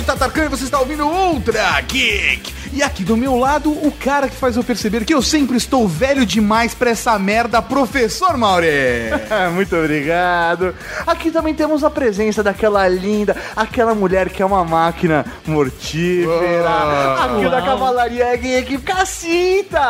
Geek. Eu sou o Tatarkan e você está ouvindo Ultra Geek. E aqui do meu lado, o cara que faz eu perceber que eu sempre estou velho demais pra essa merda, professor Mauri. Muito obrigado. Aqui também temos a presença daquela linda, aquela mulher que é uma máquina mortífera. Oh. Aqui da Cavalaria Geek, Cacita!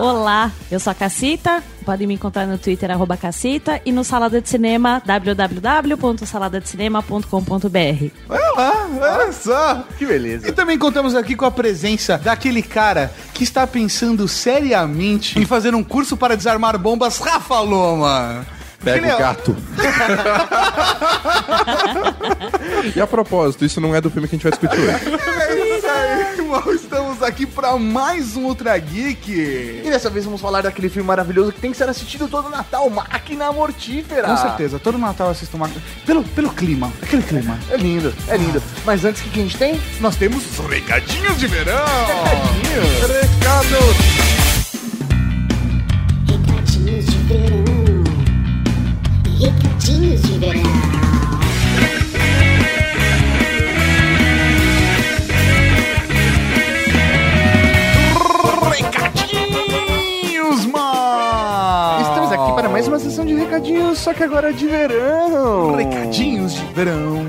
Olá, eu sou a Cacita. Podem me encontrar no Twitter, arroba Cacita, e no Salada de Cinema, www.saladadecinema.com.br. Olha lá, olha só. Que beleza. E também contamos aqui com a presença daquele cara que está pensando seriamente em fazer um curso para desarmar bombas, Rafa Loma. Pega o gato. e a propósito, isso não é do filme que a gente vai discutir hoje. É isso aí, irmão. Estamos aqui para mais um Ultra Geek. E dessa vez vamos falar daquele filme maravilhoso que tem que ser assistido todo Natal, Máquina Mortífera. Com certeza, todo Natal eu assisto uma... Pelo, pelo clima, aquele clima. É lindo, é lindo. Mas antes, o que que a gente tem? Nós temos os recadinhos de verão. Recado! Recadinhos de verão. Recadinhos de verão. Recadinhos, mano. Estamos aqui para mais uma sessão de recadinhos, só que agora é de verão. Recadinhos de verão.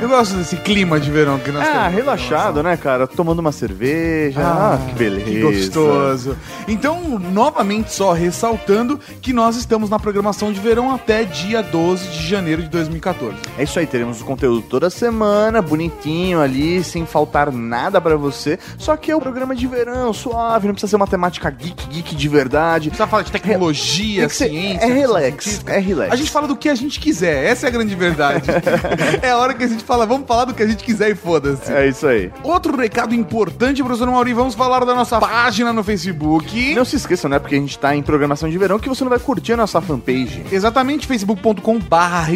Eu gosto desse clima de verão que nós Ah, temos. relaxado, né, cara? Tomando uma cerveja. Ah, que beleza. Que gostoso. Então, novamente, só ressaltando que nós estamos na programação de verão até dia 12 de janeiro de 2014. É isso aí, teremos o conteúdo toda semana, bonitinho ali, sem faltar nada pra você. Só que é o programa de verão, suave, não precisa ser uma temática geek, geek de verdade. Precisa falar de tecnologia, ser- ciência. é relax, é relax. A gente fala do que a gente quiser, essa é a grande verdade. é a hora que a gente fala, vamos falar do que a gente quiser e foda-se. É isso aí. Outro recado importante, professor Mauri, vamos falar da nossa página no Facebook. Não se esqueçam, né? Porque a gente tá em programação de verão que você não vai curtir a nossa fanpage. Exatamente, facebook.com barra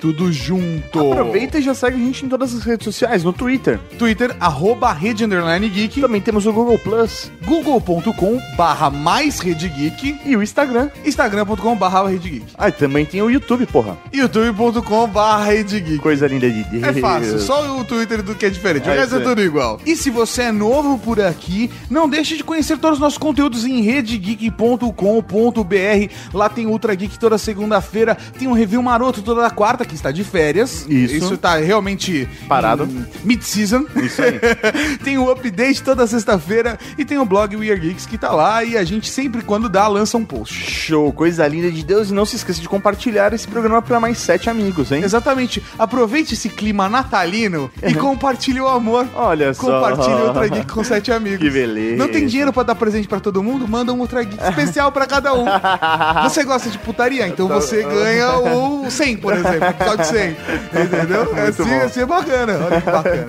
tudo junto. Aproveita e já segue a gente em todas as redes sociais, no Twitter. Twitter, arroba Rede Underline Geek, Também temos o Google Plus google.com barra mais Rede Geek, e o Instagram. instagram.com barra Rede Geek, Ah, e também tem o YouTube, porra. youtube.com barra Rede Geek. Coisa linda de Deus. É fácil, só o Twitter do que é diferente. O É resto é tudo igual. E se você é novo por aqui, não deixe de conhecer todos os nossos conteúdos em redegeek.com.br. Lá tem Ultra Geek toda segunda-feira, tem um review maroto toda quarta, que está de férias. Isso. Isso tá realmente Parado. Mid-season. Isso aí. tem o update toda sexta-feira e tem o blog We Are Geeks que tá lá e a gente sempre quando dá lança um post. Show, coisa linda de Deus. E não se esqueça de compartilhar esse programa para mais sete amigos, hein? Exatamente. Aproveite esse clima natalino e compartilhe o amor. Olha só. Compartilhe o Ultra Geek com sete amigos. Que beleza. Não tem dinheiro pra dar presente pra todo mundo? Manda um Ultra Geek especial pra cada um. Você gosta de putaria? Então você ganha o 100, por exemplo. Episódio 100. Entendeu? É assim, assim é bacana. Olha que bacana.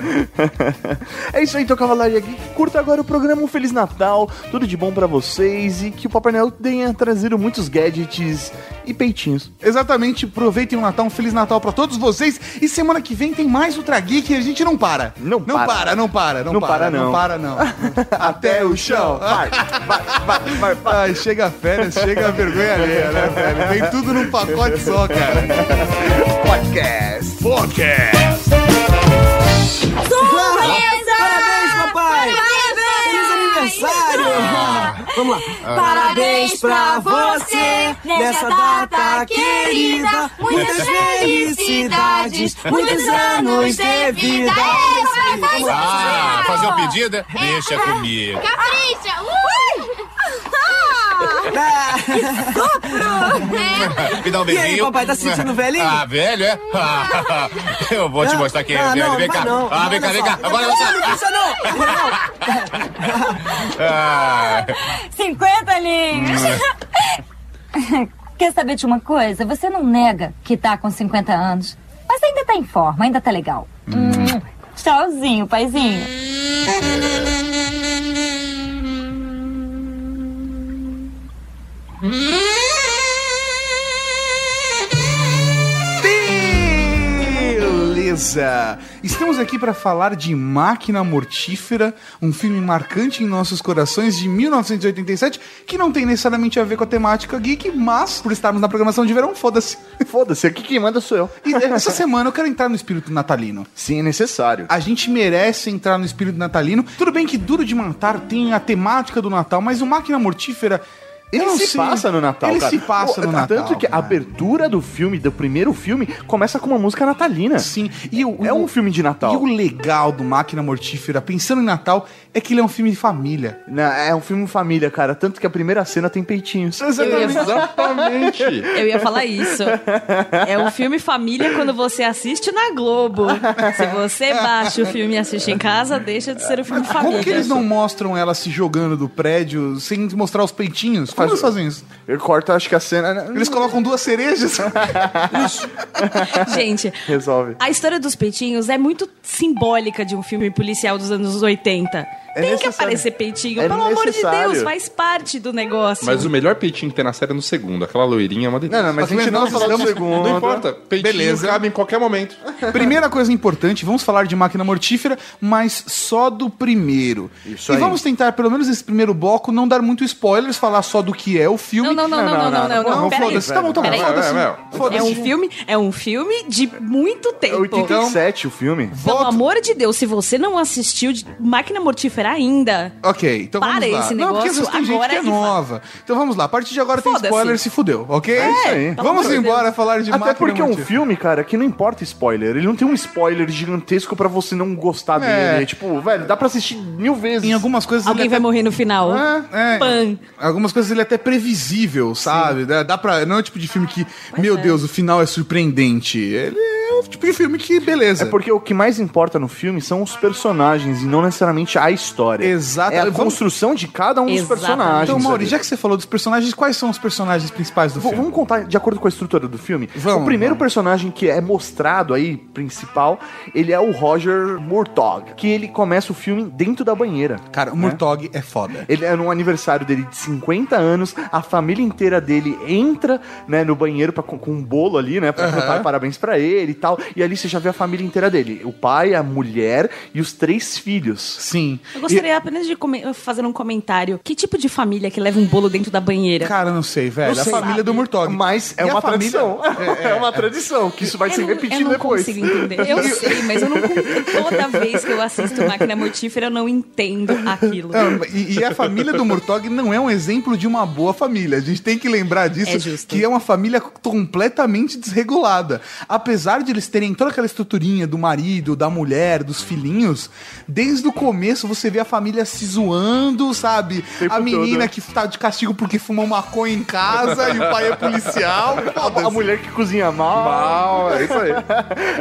É isso aí, então, Cavalaria Geek. Curta agora o programa Um Feliz Natal. Tudo de bom pra vocês. E que o Papai Noel tenha trazido muitos gadgets e peitinhos. Exatamente. Aproveitem o Natal. Um Feliz Natal pra todos vocês. E semana que vem tem mais Ultra Geek e a gente não para. Não não para. para. Não para, não Não para. para, não. Não para, não. Até o chão. Vai, vai, vai, vai, vai. Ai, chega a férias, chega a vergonha alheia, né, velho? Vem tudo num pacote só, cara. Podcast. Podcast. Feliz aniversário! Vamos lá! Parabéns pra você nessa data querida! Muitas felicidades, muitos anos de vida! Ah, fazer um pedido? é? Deixa comigo. Capricha! Ui! Me dá um E aí, beijinho. papai, tá se sentindo velhinho? Ah, velho, é? Eu vou te Não, mostrar quem é não, velho. não, Vem não cá. não. Ah, vem cá, vem cá. Agora Não, você. Isso não! Ah, 50 linhos. Quer saber de uma coisa? Você não nega que tá com 50 anos, mas ainda tá em forma, ainda tá legal. Hum, Tchauzinho, paizinho. Beleza? Estamos aqui para falar de Máquina Mortífera, um filme marcante em nossos corações de 1987, que não tem necessariamente a ver com a temática geek, mas por estarmos na programação de verão, foda-se. Foda-se, aqui quem manda sou eu. E essa semana eu quero entrar no espírito natalino. Sim, é necessário. A gente merece entrar no espírito natalino. Tudo bem que Duro de Matar tem a temática do Natal, mas o Máquina Mortífera. Ele eu não se sei. passa no Natal, Ele cara. se passa no Natal. Tanto que a cara. abertura do filme, do primeiro filme, começa com uma música natalina. Sim, e o, É o- um filme de Natal. E o legal do Máquina Mortífera, pensando em Natal, é que ele é um filme de família. Na- É um filme família, cara. Tanto que a primeira cena tem peitinhos. Eu ia, Exatamente. eu ia falar isso. É um filme família quando você assiste na Globo. Se você baixa o filme e assiste em casa, deixa de ser um filme família. Como que eles não mostram ela se jogando do prédio sem mostrar os peitinhos? Como eles fazem isso? Ele corta, acho que a cena. né? Eles colocam duas cerejas? Gente, Resolve. a história dos peitinhos é muito simbólica de um filme policial dos anos 80. É Tem que necessário. aparecer peitinho, É pelo amor de necessário. Deus, faz parte do negócio. Mas o melhor peitinho que tem na série é no segundo. Aquela loirinha é uma delícia. Não, não, mas a gente não vai falar do segundo. Não importa. Peitinho Beleza. cabe em qualquer momento. Primeira coisa importante, vamos falar de Máquina Mortífera, mas só do primeiro. Isso e aí. vamos tentar, pelo menos nesse primeiro bloco, não dar muito spoilers, falar só do que é o filme. Não, não, não, não, não, não, não, não, Não, peraí. foda-se. Tá bom, tá bom. Foda-se. É um filme, é um filme de muito É tempo. 87 o filme. Pelo amor de Deus, se você não assistiu de Máquina Mortífera ainda, Ok, então Para vamos lá. esse não, porque às vezes negócio tem gente agora que é vai. nova. Então vamos lá, a partir de agora tem spoiler, se fudeu, ok? É isso aí. Pelo Vamos amor de embora Deus. falar de Até Máquina porque é um filme, cara, que não importa spoiler. Ele não tem um spoiler gigantesco pra você não gostar É. dele. Tipo, velho, dá pra assistir mil vezes. Em algumas coisas alguém ele vai até... morrer no final. É, é. Pan. Algumas coisas ele é até previsível, sabe? Dá, dá pra. Não é o tipo de filme que, meu Deus, o final é surpreendente. Ele o tipo de filme que, beleza. É porque o que mais importa no filme são os personagens e não necessariamente a história. Exato. É a construção de cada um dos personagens. Então, Mauri, já que você falou dos personagens, quais são os personagens principais do V- filme? Vamos contar de acordo com a estrutura do filme. Vamos, o primeiro vamos. personagem que é mostrado aí, principal, ele é o Roger Murtaugh, que ele começa o filme dentro da banheira. Cara, o Murtog é foda. Ele é no aniversário dele de 50 anos, a família inteira dele entra, né, no banheiro pra, com, com um bolo ali, né, pra Aham. cantar parabéns pra ele e tal. E ali você já vê a família inteira dele, o pai, a mulher e os três filhos. Sim. Eu gostaria apenas de fazer um comentário. Que tipo de família que leva um bolo dentro da banheira? Cara, não sei, velho. Não a sei. família do Murtog. Mas é E uma família- tradição. É, uma tradição, que isso vai eu se não, repetir eu não depois. consigo entender. Eu sei, mas eu não toda vez que eu assisto Máquina Mortífera eu não entendo aquilo. E, e a família do Murtog não é um exemplo de uma boa família. A gente tem que lembrar disso, É justo. que é uma família completamente desregulada. Apesar de eles terem toda aquela estruturinha do marido, da mulher, dos filhinhos, desde o começo você vê a família se zoando, sabe? Tempo A menina todo. que tá de castigo porque fumou maconha em casa e o pai é policial. A, mulher que cozinha mal. Mal, é isso aí.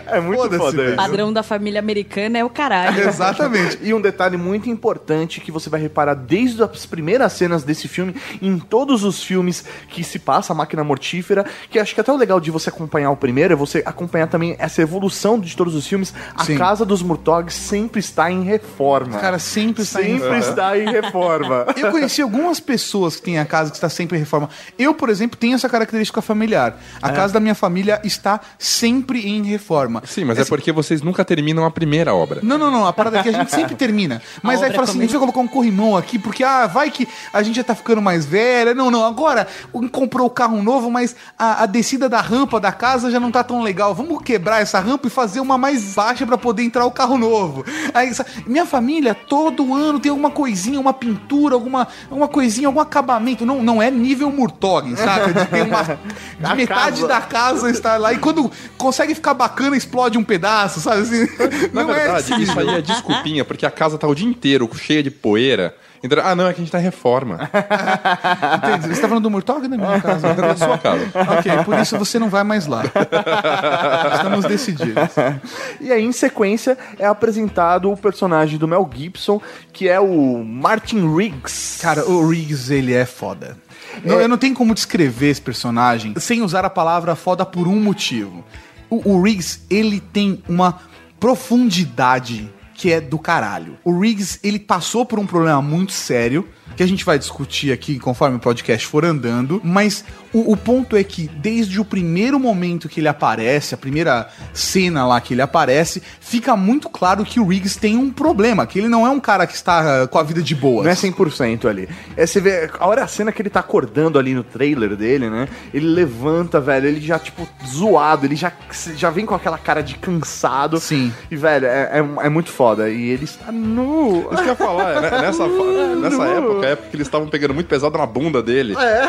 É muito foda velho. isso. Padrão da família americana é o caralho. Exatamente. E um detalhe muito importante que você vai reparar desde as primeiras cenas desse filme, em todos os filmes que se passa a máquina mortífera, que acho que até o legal de você acompanhar o primeiro é você acompanhar também essa evolução de todos os filmes. A Sim. casa dos Murtaugh sempre está em reforma. Cara, sempre está em sempre está em reforma. Eu conheci algumas pessoas que têm a casa que está sempre em reforma. Eu, por exemplo, tenho essa característica familiar. A casa da minha família está sempre em reforma. Sim, mas é porque vocês nunca terminam a primeira obra. Não, não, não. A parada é que a gente sempre termina. Mas A aí fala assim: a gente vai colocar um corrimão aqui, porque, ah, vai que a gente já tá ficando mais velha. Não, não. Agora comprou o carro novo, mas a, a descida da rampa da casa já não tá tão legal. Vamos quebrar essa rampa e fazer uma mais baixa pra poder entrar o carro novo. Aí, minha família, todo ano tem alguma coisinha, uma pintura, alguma, alguma coisinha, algum acabamento. Não, não é nível Murtog, saca? De ter uma. De A metade casa. da casa estar lá. E quando consegue ficar bacana, explode um pedaço, sabe? Assim, Na não verdade, é esse isso aí é desculpinha, porque a casa tá o dia inteiro cheia de poeira. Então, ah, não, é que a gente tá em reforma. Entendi. Você tá falando do Murtog ou da minha casa? É da sua casa. ok, por isso você não vai mais lá. Estamos decididos. E aí, em sequência, é apresentado o personagem do Mel Gibson, que é o Martin Riggs. Cara, o Riggs, ele é foda. Não, eu não tenho como descrever esse personagem sem usar a palavra foda por um motivo. O, o Riggs, ele tem uma profundidade que é do caralho. O Riggs, ele passou por um problema muito sério, que a gente vai discutir aqui conforme o podcast for andando, mas o, o ponto é que desde o primeiro momento que ele aparece, a primeira cena lá que ele aparece, fica muito claro que o Riggs tem um problema, que ele não é um cara que está ah, com a vida de boa. Não é 100% ali. É, você vê, a hora a cena que ele tá acordando ali no trailer dele, né? Ele levanta, velho, ele já, tipo, zoado, ele já, já vem com aquela cara de cansado. Sim. E, velho, é, é, é muito foda. E ele está nu. Isso que eu ia falar, é, né? nessa, fa- nessa época, é porque eles estavam pegando muito pesado na bunda dele. É.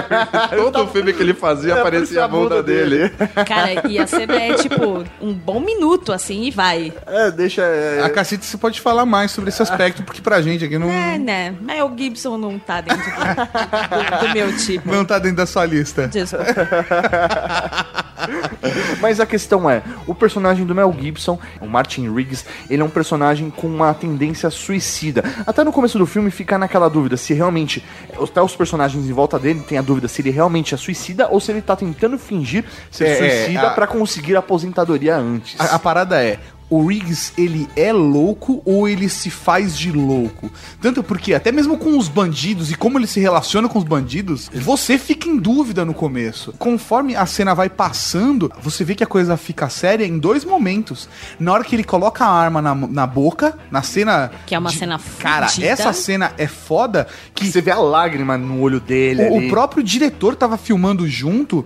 Todo filme que ele fazia aparecia a bunda dele. Cara, e a cena é tipo um bom minuto assim e vai. É, deixa. é, A Cacete, você pode falar mais sobre esse aspecto, porque pra gente aqui não, É, né? Mas o Gibson não tá dentro do, do- do meu tipo. não tá dentro da sua lista. Desculpa. Mas a questão é, o personagem do Mel Gibson, o Martin Riggs, ele é um personagem com uma tendência suicida. Até no começo do filme fica naquela dúvida se realmente, até os personagens em volta dele têm a dúvida se ele realmente é suicida ou se ele tá tentando fingir ser É, é, suicida a- pra conseguir a aposentadoria antes. A, a parada é, o Riggs, ele é louco ou ele se faz de louco? Tanto porque, até mesmo com os bandidos e como ele se relaciona com os bandidos, você fica em dúvida no começo. Conforme a cena vai passando, você vê que a coisa fica séria em dois momentos. Na hora que ele coloca a arma na, na boca, na cena... Que é uma de- cena Cara, fudida. essa cena é foda que... Você vê a lágrima no olho dele O, ali. o próprio diretor tava filmando junto,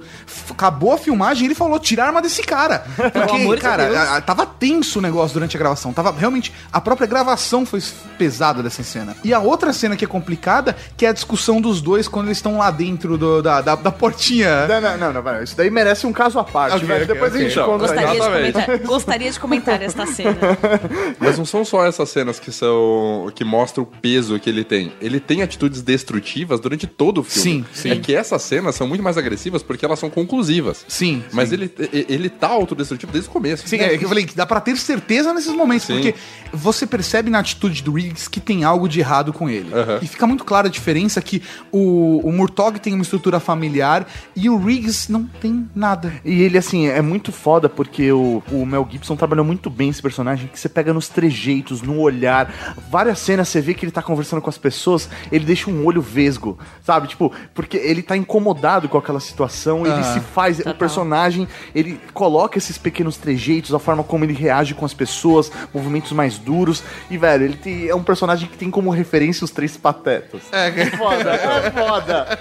acabou a filmagem e ele falou: tira a arma desse cara. Porque, amor de cara, Deus. a- a- tava tenso o negócio durante a gravação. Tava realmente. A própria gravação foi pesada dessa cena. E a outra cena que é complicada, que é a discussão dos dois quando eles estão lá dentro do- da, da, da portinha. Não, não, não, não, vai, isso daí merece um caso à parte, Ok, velho. ok, Depois ok. a gente Então, conta Gostaria de, comentar, gostaria de comentar esta cena. Mas não são só essas cenas que são que mostram o peso que ele tem. Ele tem atitudes destrutivas durante todo o filme. Sim, sim. É que essas cenas são muito mais agressivas porque elas são conclusivas. Sim. Mas sim. ele, ele tá autodestrutivo desde o começo. Sim, é que eu falei que dá pra ter certeza nesses momentos, Sim. porque você percebe na atitude do Riggs que tem algo de errado com ele. Aham. E fica muito clara a diferença que o, o Murtog tem uma estrutura familiar e o Riggs não tem nada. E ele, assim, é muito foda porque o, o Mel Gibson trabalhou muito bem esse personagem, que você pega nos trejeitos, no olhar. Várias cenas você vê que ele tá conversando com as pessoas, ele deixa um olho vesgo, sabe? Tipo, porque ele tá incomodado com aquela situação, ele se faz. O personagem, ele coloca esses pequenos trejeitos, a forma como ele reage com as pessoas, movimentos mais duros. E, velho, ele tem- é um personagem que tem como referência os três patetas. É, Foda, é foda.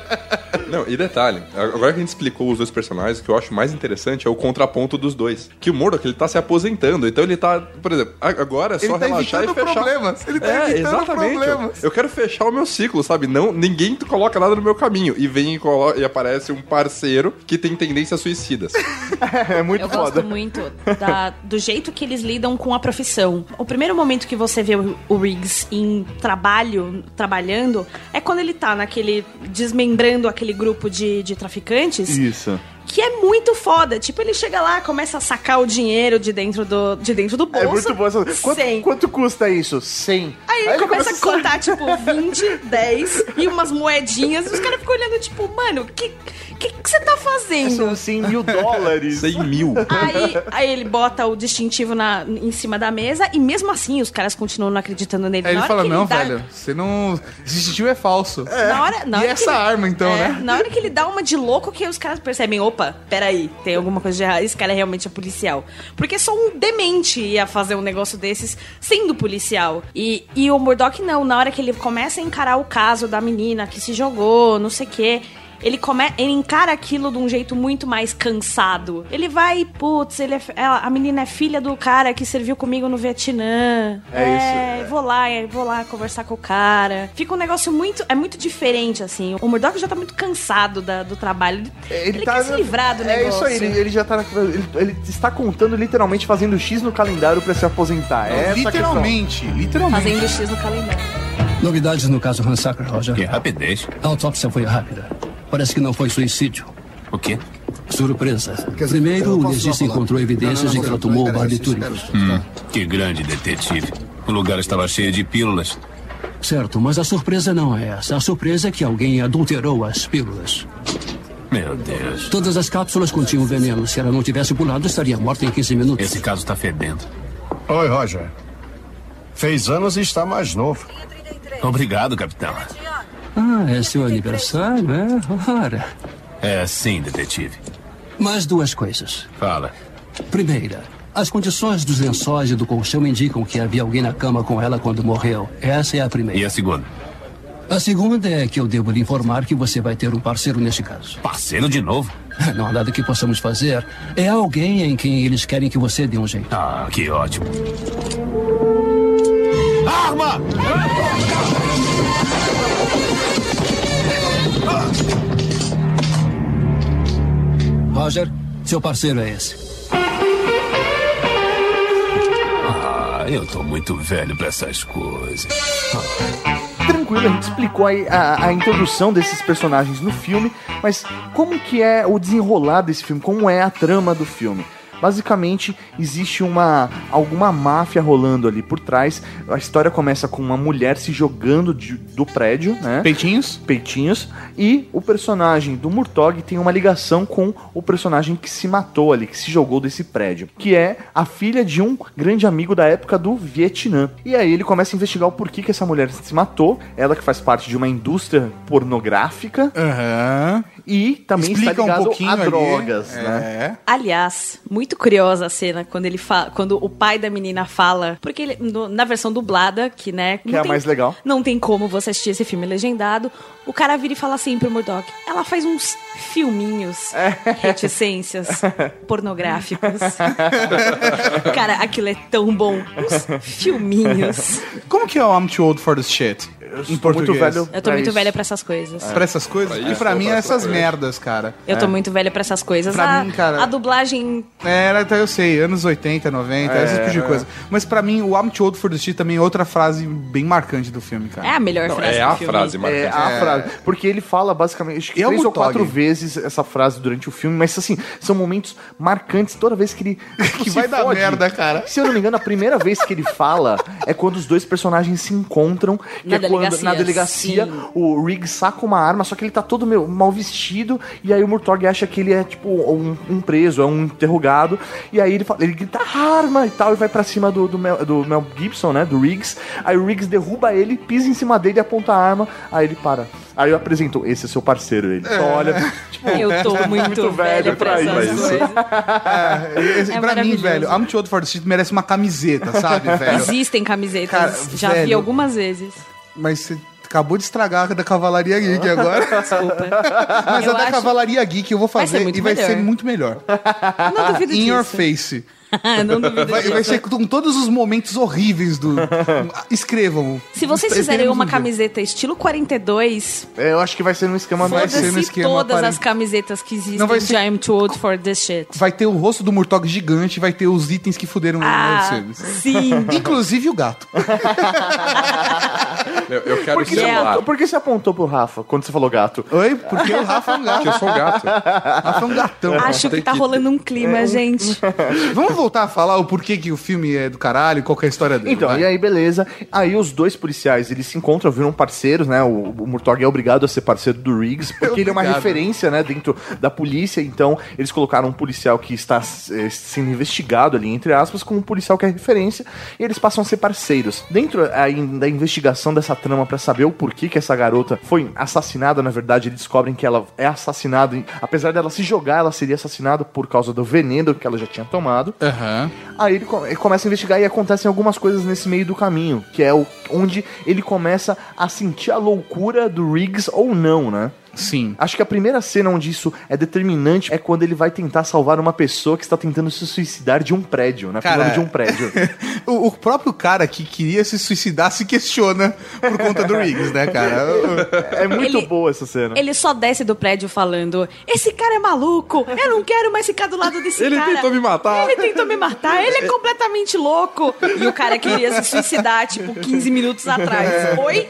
Não, e detalhe, agora que a gente explicou os dois personagens, o que eu acho mais interessante é o contraponto dos dois. Que o Murdoch, ele tá se aposentando, então ele tá, por exemplo, a- agora é só Ele tá relaxar e fechar. problemas, ele tá é, evitando exatamente. problemas. Eu quero fechar o meu ciclo, sabe? Não, ninguém coloca nada no meu caminho. E vem e, colo- e aparece um parceiro que tem tendências suicidas. É muito Eu foda. gosto muito da- do jeito que eles lidam com a profissão. O primeiro momento que você vê o, Riggs em trabalho, trabalhando, é quando ele tá naquele. desmembrando aquele grupo de, de traficantes. Isso. Que é muito foda. Tipo, ele chega lá, começa a sacar o dinheiro de dentro do, de dentro do bolso. É muito bom essa. Quanto, Cem. quanto custa isso? 100. Aí ele começa a sa- contar, tipo, 20, 10 e umas moedinhas. E os caras ficam olhando, tipo, mano, que, que, que você tá fazendo? São 100 mil dólares. 100 mil. Aí, aí ele bota o distintivo na, em cima da mesa e mesmo assim os caras continuam não acreditando nele. Aí ele Na fala, não, dá- velho, você não. Esse distintivo é falso. Na hora, na E hora essa que ele- arma, então, é, né? Na hora que ele dá uma de louco, que os caras percebem, opa, peraí, tem alguma coisa de errado, esse cara realmente é policial. Porque só um demente ia fazer um negócio desses sendo policial. E, e o Murdoch não, na hora que ele começa a encarar o caso da menina que se jogou, não sei o quê. Ele, come, ele encara aquilo de um jeito muito mais cansado. Ele vai, putz, ele é, ela- a menina é filha do cara que serviu comigo no Vietnã. É isso. vou lá, é, vou lá conversar com o cara. Fica um negócio muito, é muito diferente, assim. O Murdoch já tá muito cansado da- do trabalho. Ele, tá quer se livrar do é negócio. isso aí, ele, ele já tá. na- Ele, ele está contando literalmente fazendo X no calendário pra se aposentar. É questão. literalmente, literalmente. Fazendo X no calendário. Novidades no caso Hansaka, Roger. Que rapidez. A autópsia foi rápida. Parece que não foi suicídio. O quê? Surpresa. Dizer, Primeiro, o legista encontrou evidências de que ela tomou barbitúricos. espera. Que grande detetive. O lugar estava cheio de pílulas. Certo, mas a surpresa não é essa. A surpresa é que alguém adulterou as pílulas. Meu Deus. Todas as cápsulas continham veneno. Se ela não tivesse pulado, estaria morta em 15 minutos. Esse caso está fedendo. Oi, Roger. Fez anos e está mais novo. Obrigado, capitão. Ah, é seu aniversário, é? Ora. É sim, detetive. Mais duas coisas. Fala. Primeira, as condições dos lençóis e do colchão indicam que havia alguém na cama com ela quando morreu. Essa é a primeira. E a segunda? A segunda é que eu devo lhe informar que você vai ter um parceiro neste caso. Parceiro de novo? Não há nada que possamos fazer. É alguém em quem eles querem que você dê um jeito. Ah, que ótimo. Arma! Roger, seu parceiro é esse. Ah, eu tô muito velho pra essas coisas. Tranquilo, a gente explicou aí a, a introdução desses personagens no filme, mas como que é o desenrolar desse filme? Como é a trama do filme? Basicamente, existe uma alguma máfia rolando ali por trás. A história começa com uma mulher se jogando de- do prédio, né? Peitinhos? Peitinhos. E o personagem do Murtog tem uma ligação com o personagem que se matou ali, que se jogou desse prédio, que é a filha de um grande amigo da época do Vietnã. E aí ele começa a investigar o porquê que essa mulher se matou. Ela que faz parte de uma indústria pornográfica. Aham. E também Explica está um ligado pouquinho a ali. drogas, É. né? Aliás, muito curiosa a cena quando ele fala, quando o pai da menina fala, porque ele, no- na versão dublada, que né, Que é a mais legal. Não tem como você assistir esse filme legendado. O cara vira e fala assim pro Murdoch: ela faz uns filminhos, reticências pornográficos. cara, aquilo é tão bom. Uns filminhos. Como que é o I'm too old for this shit? Em tô muito português? velho Eu tô muito velha pra essas coisas. Pra essas coisas? Pra e isso, pra mim pra é essas merdas, cara. Eu tô muito velha pra essas coisas. Pra a, mim, cara- a dublagem Era, até eu sei, anos 80, 90, É, esse tipo de é. coisa. Mas pra mim, o I'm too old for shit também é outra frase bem marcante do filme, cara. é a melhor Não, frase é do a filme. frase marcante. É a frase. Porque ele fala basicamente acho que E é o três ou quatro vezes essa frase durante o filme, mas assim, são momentos marcantes toda vez que ele. Que vai dar fode. merda, cara. Se eu não me engano, a primeira vez que ele fala é quando os dois personagens se encontram. Que Na é quando delegacia, na delegacia sim. o Riggs saca uma arma, só que ele tá todo meu, mal vestido. E aí o Murtog acha que ele é tipo um, um preso, é um interrogado. E aí ele, fala, ele grita arma e tal, e vai pra cima do, do, Mel, do Mel Gibson, né? Do Riggs. Aí o Riggs derruba ele, pisa em cima dele, aponta a arma. Aí ele para. Aí eu apresento, esse é seu parceiro. Ele só olha, tipo, Eu tô muito, muito velha velho pra pra essas isso. coisas. É, esse- É pra mim, velho, I'm too old for this shit merece uma camiseta, sabe, velho? Existem camisetas, Cara, já vi velho. algumas vezes. Mas você acabou de estragar a da Cavalaria Geek agora. Desculpa. Mas Eu a da acho- Cavalaria Geek eu vou Vai fazer muito e vai melhor. ser muito melhor. Não duvido In disso. your face. Não duvido Vai, disso. vai ser com todos os momentos horríveis do. Escrevam. Se vocês fizerem um uma camiseta estilo 42, É, eu acho que vai ser num esquema Vai mais. ser no esquema todas 40. as camisetas que existem Não vai de ser- I'm too old for this shit. Vai ter o rosto do Murtog gigante, vai ter os itens que fuderam Ah, o Mercedes. sim. Inclusive o gato. Eu, eu quero Por que, você Yeah. simular. apontou, por que você apontou pro Rafa quando você falou gato? Oi? Porque o Rafa é um gato. Que eu sou um gato. Rafa é um gatão. Acho que tá que- rolando um clima, gente. Vamos voltar a falar o porquê que o filme é do caralho, qual que é a história dele. Então, vai. e aí, beleza. Aí os dois policiais, eles se encontram, viram parceiros, né? O, o Murtog é obrigado a ser parceiro do Riggs, porque ele é uma referência, né, dentro da polícia. Então, eles colocaram um policial que está eh, sendo investigado ali, entre aspas, com um policial que é referência, e eles passam a ser parceiros. Dentro aí, da investigação dessa trama pra saber o porquê que essa garota foi assassinada, na verdade, eles descobrem que ela é assassinada, e, apesar dela se jogar, ela seria assassinada por causa do veneno que ela já tinha tomado. Aham. Aí ele, co- ele começa a investigar e acontecem algumas coisas nesse meio do caminho, que é o, onde ele começa a sentir a loucura do Riggs ou não, né? Sim. Acho que a primeira cena onde isso é determinante é quando ele vai tentar salvar uma pessoa que está tentando se suicidar de um prédio, né? Cara, de um prédio. O, o próprio cara que queria se suicidar se questiona por conta do Riggs, né, cara? É muito Ele- boa essa cena. Ele só desce do prédio falando: Esse cara é maluco, eu não quero mais ficar do lado desse Ele cara. tentou me matar." Ele tentou me matar, ele é completamente louco. E o cara queria se suicidar, tipo, 15 minutos atrás. Oi?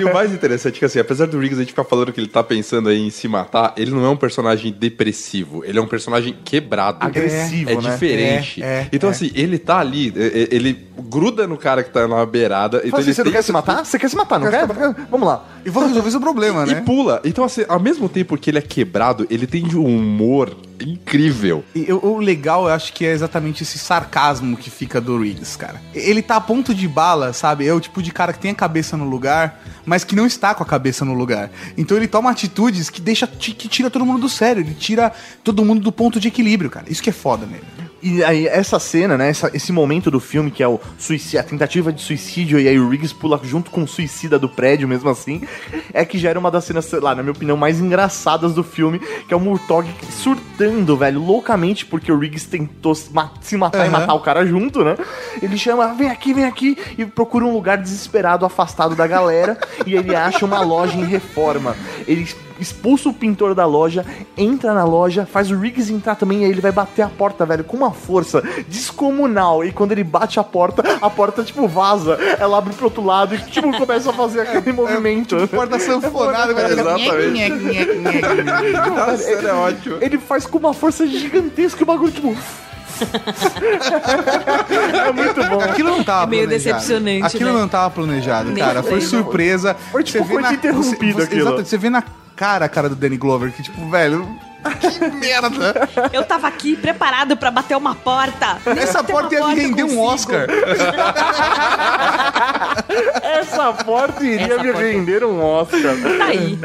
E o mais interessante é que, assim, apesar do Riggs a gente ficar falando que ele tá pensando aí em se matar, ele não é um personagem depressivo. Ele é um personagem quebrado. Agressivo, é, né? diferente. É, é, então, é. assim, ele tá ali, ele gruda no cara que tá na beirada. Então assim, ele você não tem quer se matar? Você quer se matar, não quer? Vamos lá. E vou resolver esse problema, E né? pula. Então, assim, ao mesmo tempo que ele é quebrado, ele tem um humor incrível. E eu- o legal, eu acho que é exatamente esse sarcasmo que fica do Riggs, cara. Ele tá a ponto de bala, sabe? É o tipo de cara que tem a cabeça no lugar, mas que não está com a cabeça no lugar. Então ele toma atitudes que deixa que tira todo mundo do sério, ele tira todo mundo do ponto de equilíbrio, cara. Isso que é foda nele. E aí, essa cena, né? essa- esse momento do filme, que é o suicídio, a tentativa de suicídio, e aí o Riggs pula junto com o suicida do prédio, mesmo assim, é que já era uma das cenas, sei lá, na minha opinião, mais engraçadas do filme, que é o Murtog surtando, velho, loucamente, porque o Riggs tentou se ma- se matar e Aham. matar o cara junto, né? Ele chama, vem aqui, vem aqui, e procura um lugar desesperado, afastado da galera, e ele acha uma loja em reforma. Ele expulsa o pintor da loja, entra na loja, faz o Riggs entrar também, e aí ele vai bater a porta, velho, com uma força descomunal. E quando ele bate a porta, a porta, tipo, vaza. Ela abre pro outro lado e, tipo, começa a fazer aquele movimento. Porta sanfonada, vai Nossa, é ótimo. Ele faz com uma força gigantesca o bagulho, tipo. é muito bom. Aquilo não tava É meio planejado. decepcionante, Aquilo né? não tava planejado, cara. Foi surpresa. Foi, tipo, Você vê coisa na- interrompida você- aquilo. Exato, você vê na cara a cara do Danny Glover, que tipo, velho, que merda. Eu tava aqui preparado pra bater uma porta. Essa Bater uma porta ia me render um. Oscar. Essa porta iria Essa me porta. render um Oscar. Tá aí.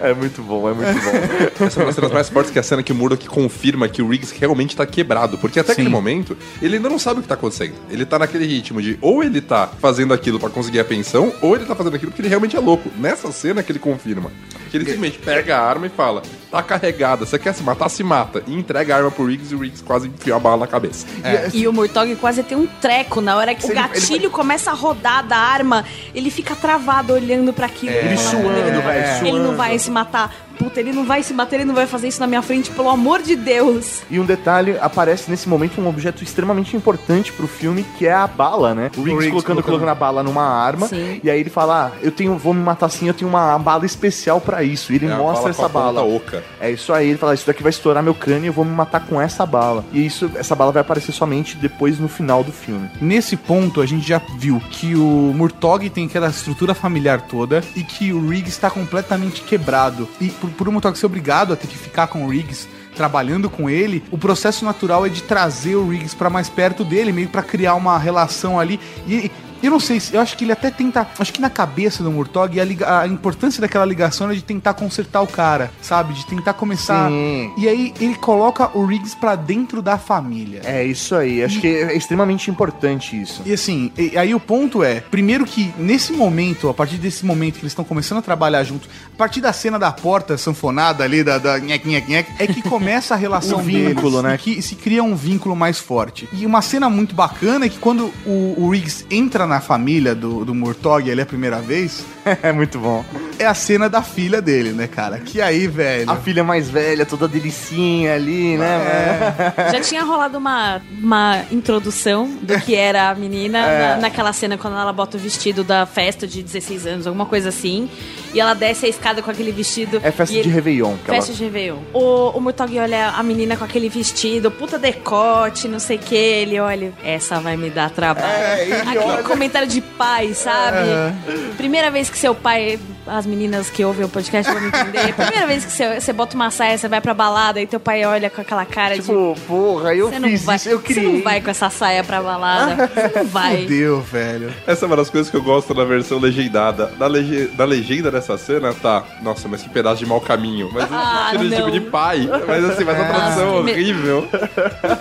é muito bom, é muito bom. Essa é uma das cenas mais fortes que é a cena que o Murdoch confirma que o Riggs realmente tá quebrado. Porque até aquele momento, ele ainda não sabe o que tá acontecendo. Ele tá naquele ritmo de ou ele tá fazendo aquilo pra conseguir a pensão, ou ele tá fazendo aquilo porque ele realmente é louco. Nessa cena que ele confirma. Que ele simplesmente pega a arma e fala: tá carregada, você quer se matar? Se mata. E entrega a arma pro Riggs e o Riggs quase enfia a bala na cabeça. E o Murtog quase tem um treco na hora que o Ele- gatilho começa a rodar da arma, ele fica travado olhando pra aquilo. Ele fala, suando, "Não, velho, Ele não suando." vai se matar. Puta, ele não vai se matar, ele não vai fazer isso na minha frente, pelo amor de Deus. E um detalhe, aparece nesse momento um objeto extremamente importante pro filme, que é a bala, né? O Riggs Riggs colocando, colocando- a bala numa arma, Sim. e aí ele fala, ah, eu tenho, vou me matar assim, eu tenho uma bala especial pra isso. E ele É mostra bala essa bala. oca. É isso aí, ele fala, isso daqui vai estourar meu crânio, eu vou me matar com essa bala. E isso, essa bala vai aparecer somente depois no final do filme. Nesse ponto, a gente já viu que o Murtog tem aquela estrutura familiar toda e que o Riggs está completamente quebrado. E por, por o Murtog ser obrigado a ter que ficar com o Riggs trabalhando com ele, o processo natural é de trazer o Riggs pra mais perto dele, meio pra criar uma relação ali. E eu não sei se. Eu acho que ele até tenta. Acho que na cabeça do Murtog a, a importância daquela ligação é de tentar consertar o cara, sabe? De tentar começar. Sim. E aí ele coloca o Riggs pra dentro da família. É isso aí, acho que é extremamente importante isso. E assim, e- aí o ponto é, primeiro que nesse momento, a partir desse momento que eles estão começando a trabalhar junto, a partir da cena da porta sanfonada ali, da, da nhec, nhec, nhec, é que começa a relação vínculo, deles, né? e que se cria um vínculo mais forte. E uma cena muito bacana é que quando o, o Riggs entra na família do, do Murtog ali a primeira vez, é muito bom. é a cena da filha dele, né, cara? Que aí, velho... A filha mais velha, toda delicinha ali, né? É. Já tinha rolado uma, uma introdução do que era a menina É. na- naquela cena quando ela bota o vestido da festa de 16 anos, alguma coisa assim. E ela desce a escada com aquele vestido. É festa e de Réveillon. que Festa ela- de Réveillon. O, o Murtog olha a menina com aquele vestido, puta decote, não sei o que. Ele olha, essa vai me dar trabalho. É, ele Aquele olha- comentário de pai, sabe? É. Primeira vez que seu pai. As meninas que ouvem o podcast vão entender. Primeira vez que você, você bota uma saia, você vai pra balada e teu pai olha com aquela cara de. Tipo, porra, eu Você não, fiz vai, isso, eu você criei. não vai com essa saia pra balada. Você não vai. Fudeu, velho. Essa é uma das coisas que eu gosto na versão legendada. Na, lege... na legenda dessa cena tá. Nossa, mas que pedaço de mau caminho. Mas Ah, sentido não. de pai. Mas assim, mas a tradução Nossa, que me- horrível.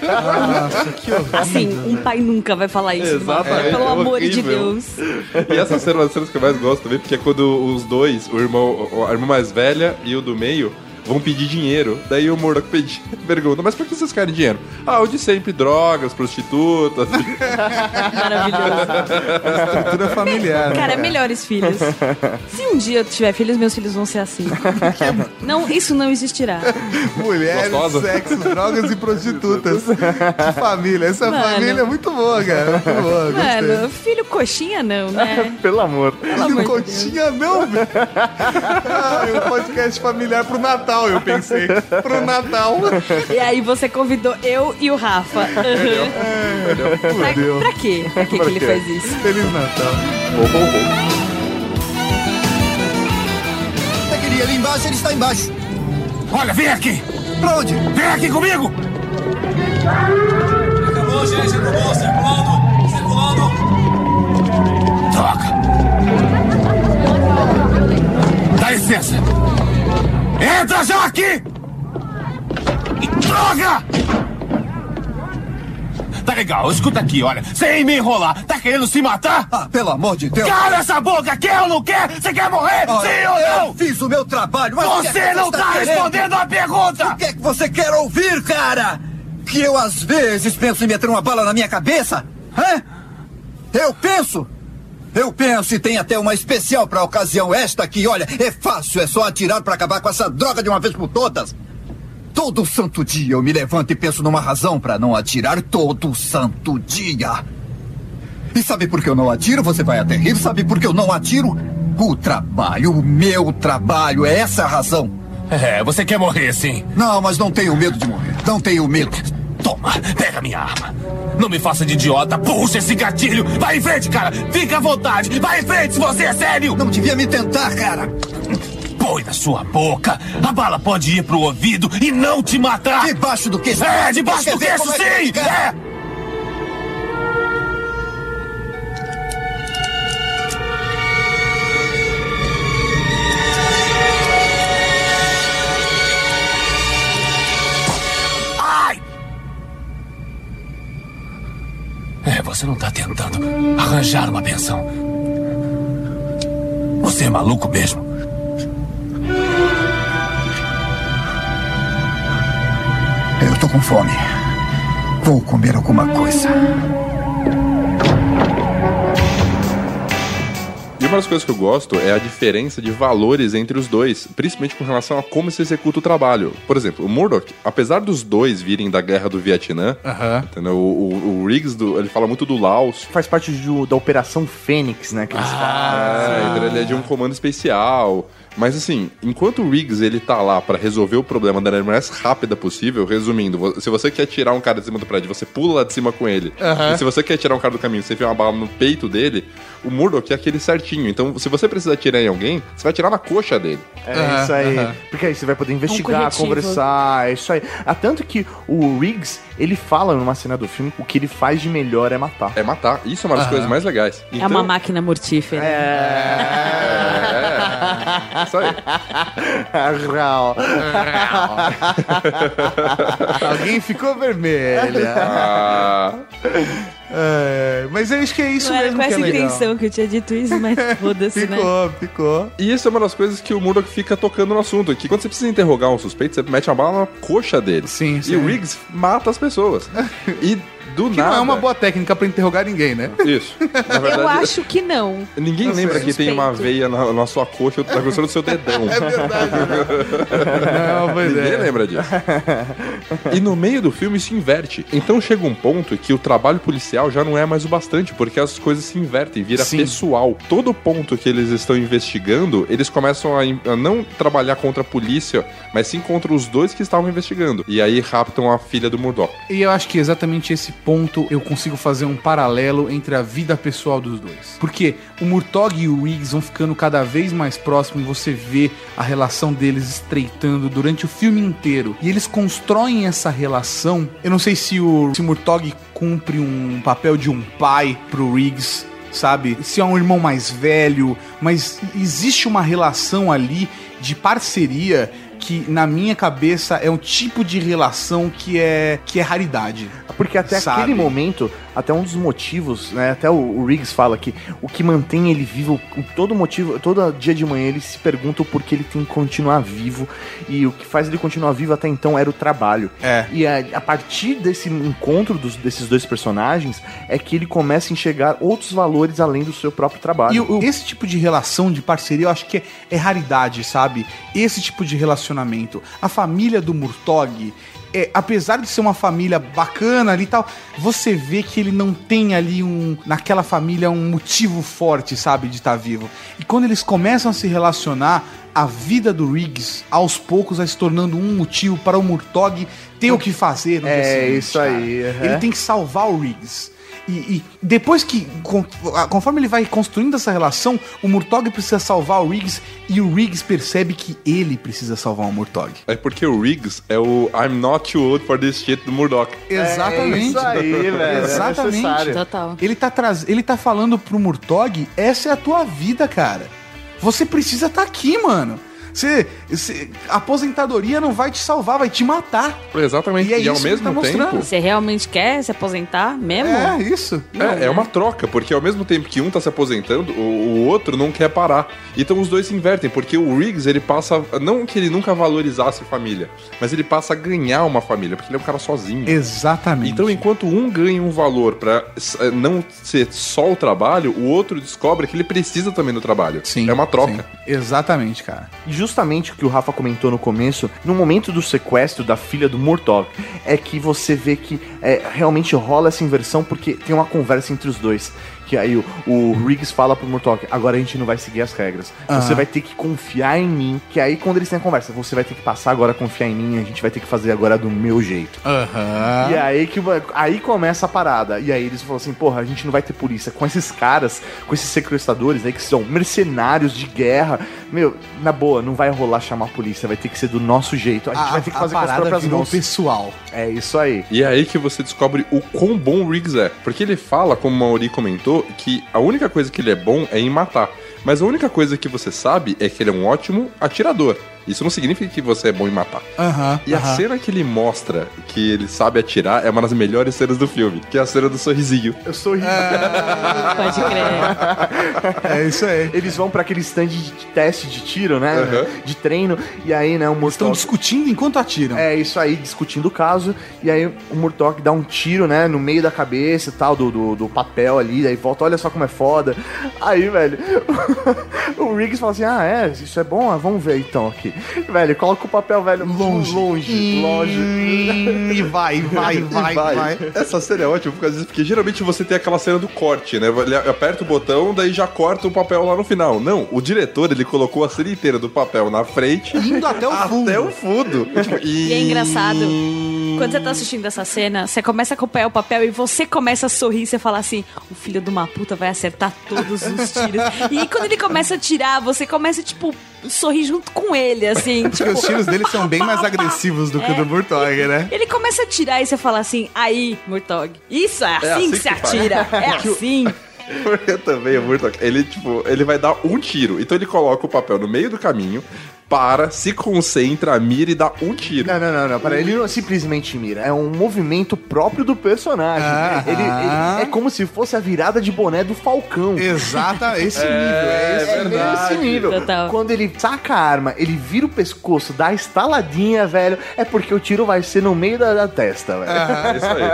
Nossa, que horrível. Assim, um pai nunca vai falar isso. uma Exatamente, Pelo é amor de. Deus. E essa cena é uma das cenas que eu mais gosto também, porque é quando os dois, o irmão, a irmã mais velha e o do meio, vão pedir dinheiro. Daí o Murdoch pede, pergunta, mas por que vocês querem dinheiro? Ah, o de sempre, drogas, prostitutas. Maravilhoso. Estrutura familiar. né? Cara, melhores filhos. Se um dia eu tiver filhos, meus filhos vão ser assim. Não, isso não existirá. Mulheres, Gostosa. sexo, drogas e prostitutas. Que família. Essa Mano. família é muito boa, cara. Muito boa. Gostei. Mano, filho coxinha não, né? Pelo amor. Pelo amor de Deus. Coxinha não, velho. Ah, um podcast familiar pro Natal, eu pensei. Pro Natal. E aí você convidou eu e o Rafa. Uhum. Pra, Fudeu. pra quê? Pra que, que ele quê? faz isso? Feliz Natal. Eu queria ali embaixo, ele está embaixo. Olha, vem aqui! Pra onde? Vem aqui comigo! Acabou, gente, acabou. Circulando, circulando. Droga! Dá licença! Entra já aqui! Droga! Tá legal, escuta aqui, olha. Sem me enrolar, tá querendo se matar? Ah, pelo amor de Deus. Cala essa boca, quer ou não quer? Você quer morrer? Olha, Sim ou não? Eu fiz o meu trabalho, mas que é Você que não está tá querendo? respondendo a pergunta! O que é que você quer ouvir, cara? Que eu às vezes penso em meter uma bala na minha cabeça? Hã? Eu penso. Eu penso e tem até uma especial pra ocasião esta aqui. Olha, é fácil, é só atirar pra acabar com essa droga de uma vez por todas. Todo santo dia eu me levanto e penso numa razão pra não atirar todo santo dia. E sabe por que eu não atiro? Você vai até rir. Sabe por que eu não atiro? O trabalho, o meu trabalho, é essa a razão. É, você quer morrer, sim. Não, mas não tenho medo de morrer. Não tenho medo. Toma, pega minha arma. Não me faça de idiota, puxa esse gatilho. Vai em frente, cara. Fica à vontade. Vai em frente se você é sério. Não devia me tentar, cara. Põe na sua boca. A bala pode ir pro ouvido e não te matar. Debaixo do queixo. É, debaixo do queixo, é que sim. É. você não tá tentando arranjar uma pensão. Você é maluco mesmo. Eu tô com fome. Vou comer alguma coisa. Uma das coisas que eu gosto é a diferença de valores entre os dois, principalmente com relação a como se executa o trabalho. Por exemplo, o Murdoch, apesar dos dois virem da guerra do Vietnã, entendeu? O, o, o Riggs, do- ele fala muito do Laos. Faz parte do- da Operação Fênix, né? Que eles É, então ele é de um comando especial. Mas assim, enquanto o Riggs ele tá lá pra resolver o problema da maneira mais rápida possível, resumindo, se você quer tirar um cara de cima do prédio, você pula lá de cima com ele. E se você quer tirar um cara do caminho, você enfia uma bala no peito dele, o Murdoch é aquele certinho. Então, se você precisa atirar em alguém, você vai atirar na coxa dele. É isso aí. Porque aí você vai poder investigar, corretivo. conversar, é isso aí. Há tanto que o Riggs, ele fala numa cena do filme, o que ele faz de melhor é matar. É matar. Isso é uma das Aham. coisas mais legais. É uma máquina mortífera. É. Isso aí. Real. Alguém ficou vermelha. Ah, É, mas eu acho que é isso Não era mesmo com que é essa legal. intenção que eu tinha dito isso, mas foda-se, né? Ficou, ficou. E isso é uma das coisas que o Murdoch fica tocando no assunto. Que quando você precisa interrogar um suspeito, você mete uma bala na coxa dele. Sim, E sim. o Riggs mata as pessoas. E do Que nada. não é uma boa técnica pra interrogar ninguém, né? Isso. Na verdade, Eu acho que não. Ninguém Não sei, lembra que tem uma veia na, na sua coxa da grossura do seu dedão. É verdade. Não, boa Ninguém ideia. lembra disso. E no meio do filme se inverte. Então chega um ponto que o trabalho policial já não é mais o bastante, porque as coisas se invertem, vira Sim. pessoal. Todo ponto que eles estão investigando, eles começam a, a não trabalhar contra a polícia, mas sim contra os dois que estavam investigando. E aí raptam a filha do Murdoch. E eu acho que exatamente esse ponto eu consigo fazer um paralelo entre a vida pessoal dos dois. Porque o Murtog e o Riggs vão ficando cada vez mais próximos, você vê a relação deles estreitando durante o filme inteiro. E eles constroem essa relação. Eu não sei se o, se Murtog cumpre um papel de um pai pro Riggs. Sabe? Se é um irmão mais velho, mas existe uma relação ali de parceria que na minha cabeça é um tipo de relação que é que é raridade. Porque até Sabe? aquele momento, até um dos motivos, né? Até o, o Riggs fala que o que mantém ele vivo, todo motivo, todo dia de manhã ele se pergunta o porquê ele tem que continuar vivo. E o que faz ele continuar vivo até então era o trabalho. É. E a, a partir desse encontro dos- desses dois personagens é que ele começa a enxergar outros valores além do seu próprio trabalho. E esse tipo de relação de parceria eu acho que é, é raridade, sabe? Esse tipo de relacionamento. A família do Murtog, é, apesar de ser uma família bacana ali e tal, você vê que ele não tem ali um naquela família um motivo forte, sabe, de estar vivo. E quando eles começam a se relacionar, a vida do Riggs aos poucos vai se tornando um motivo para o Murtog ter o que fazer no É, seguinte, isso aí, aham. Ele tem que salvar o Riggs. E, e depois que, a- conforme ele vai construindo essa relação, o Murtog precisa salvar o Riggs e o Riggs percebe que ele precisa salvar o Murtog. É porque o Riggs é o I'm not too old for this shit do Murdoch. Exatamente. isso aí, velho, é Exatamente. necessário. Total. Ele tá, traz... ele tá falando pro Murtog, essa é a tua vida, cara. Você precisa estar aqui, mano. Você, você- a aposentadoria não vai te salvar, vai te matar. Exatamente. E é E, ao mesmo tá mostrando. tempo. Você realmente quer se aposentar mesmo? É, isso. É, é uma troca, porque ao mesmo tempo que um tá se aposentando, o, o outro não quer parar. Então os dois se invertem, porque o Riggs, ele passa. Não que ele nunca valorizasse família, mas ele passa a ganhar uma família, porque ele é um cara sozinho. Exatamente. Então, enquanto um ganha um valor pra eh, não ser só o trabalho, o outro descobre que ele precisa também do trabalho. Sim, é uma troca. sim. Exatamente, cara. E justamente o que o Rafa comentou no começo, no momento do sequestro da filha do Murtog, é que você vê que é, realmente rola essa inversão porque tem uma conversa entre os dois. Que aí o, o Riggs fala pro Murtog, agora a gente não vai seguir as regras. Você Aham. vai ter que confiar em mim. Que aí quando eles têm a conversa, você vai ter que passar agora a confiar em mim, a gente vai ter que fazer agora do meu jeito. Aham. E aí que aí começa a parada. E aí eles falam assim, porra, a gente não vai ter polícia com esses caras, com esses sequestradores aí que são mercenários de guerra. Meu, na boa, não vai rolar chamar a polícia, vai ter que ser do nosso jeito. A gente vai ter que fazer com as próprias mãos. pessoal. É isso aí. E é aí que você descobre o quão bom o Riggs é. Porque ele fala, como o Mauri comentou, que a única coisa que ele é bom é em matar. Mas a única coisa que você sabe é que ele é um ótimo atirador. Isso não significa que você é bom em matar. Aham. E a aham. cena que ele mostra que ele sabe atirar é uma das melhores cenas do filme, que é a cena do sorrisinho. Eu sou Pode crer. É isso aí. Eles vão pra aquele stand de teste de tiro, né? Aham. De treino. E aí, né, o Estão Murtog... discutindo enquanto atiram. É, isso aí, discutindo o caso. E aí o Murdoch dá um tiro, né, no meio da cabeça e tal, do, do, do papel ali. Aí volta, olha só como é foda. Aí, velho, o Riggs fala assim: Ah, é, isso é bom? Ah, vamos ver então aqui. Velho, coloca o papel, velho, longe. Longe, longe. E vai, vai, vai, vai. Essa cena é ótima por causa disso, porque geralmente você tem aquela cena do corte, né? Ele aperta o botão, daí já corta o papel lá no final. Não, o diretor, ele colocou a cena inteira do papel na frente. Indo até o fundo. Até o fundo. Tipo, E é engraçado. Quando você tá assistindo essa cena, você começa a acompanhar o papel e você começa a sorrir. Você fala assim: o filho de uma puta vai acertar todos os tiros. E aí, quando ele começa a tirar, você começa, tipo, sorrir junto com ele, assim. Porque tipo, os tiros dele são bem mais agressivos do que o do Murtog, né? Ele começa a tirar e você fala assim: aí, Murtog, isso é assim, assim que se que faz. atira. É assim. Porque também o Murdoch, ele, tipo, ele vai dar um tiro. Então ele coloca o papel no meio do caminho, para, se concentra, mira e dá um tiro. Não, não, não, não. Para ele não simplesmente mira. É um movimento próprio do personagem. Ah, ele, ah. ele- é como se fosse a virada de boné do Falcão. Exata, esse nível. É esse É nível. nesse nível. Total. Quando ele saca a arma, ele vira o pescoço, dá a estaladinha, velho. É porque o tiro vai ser no meio da, da testa, velho. É isso aí.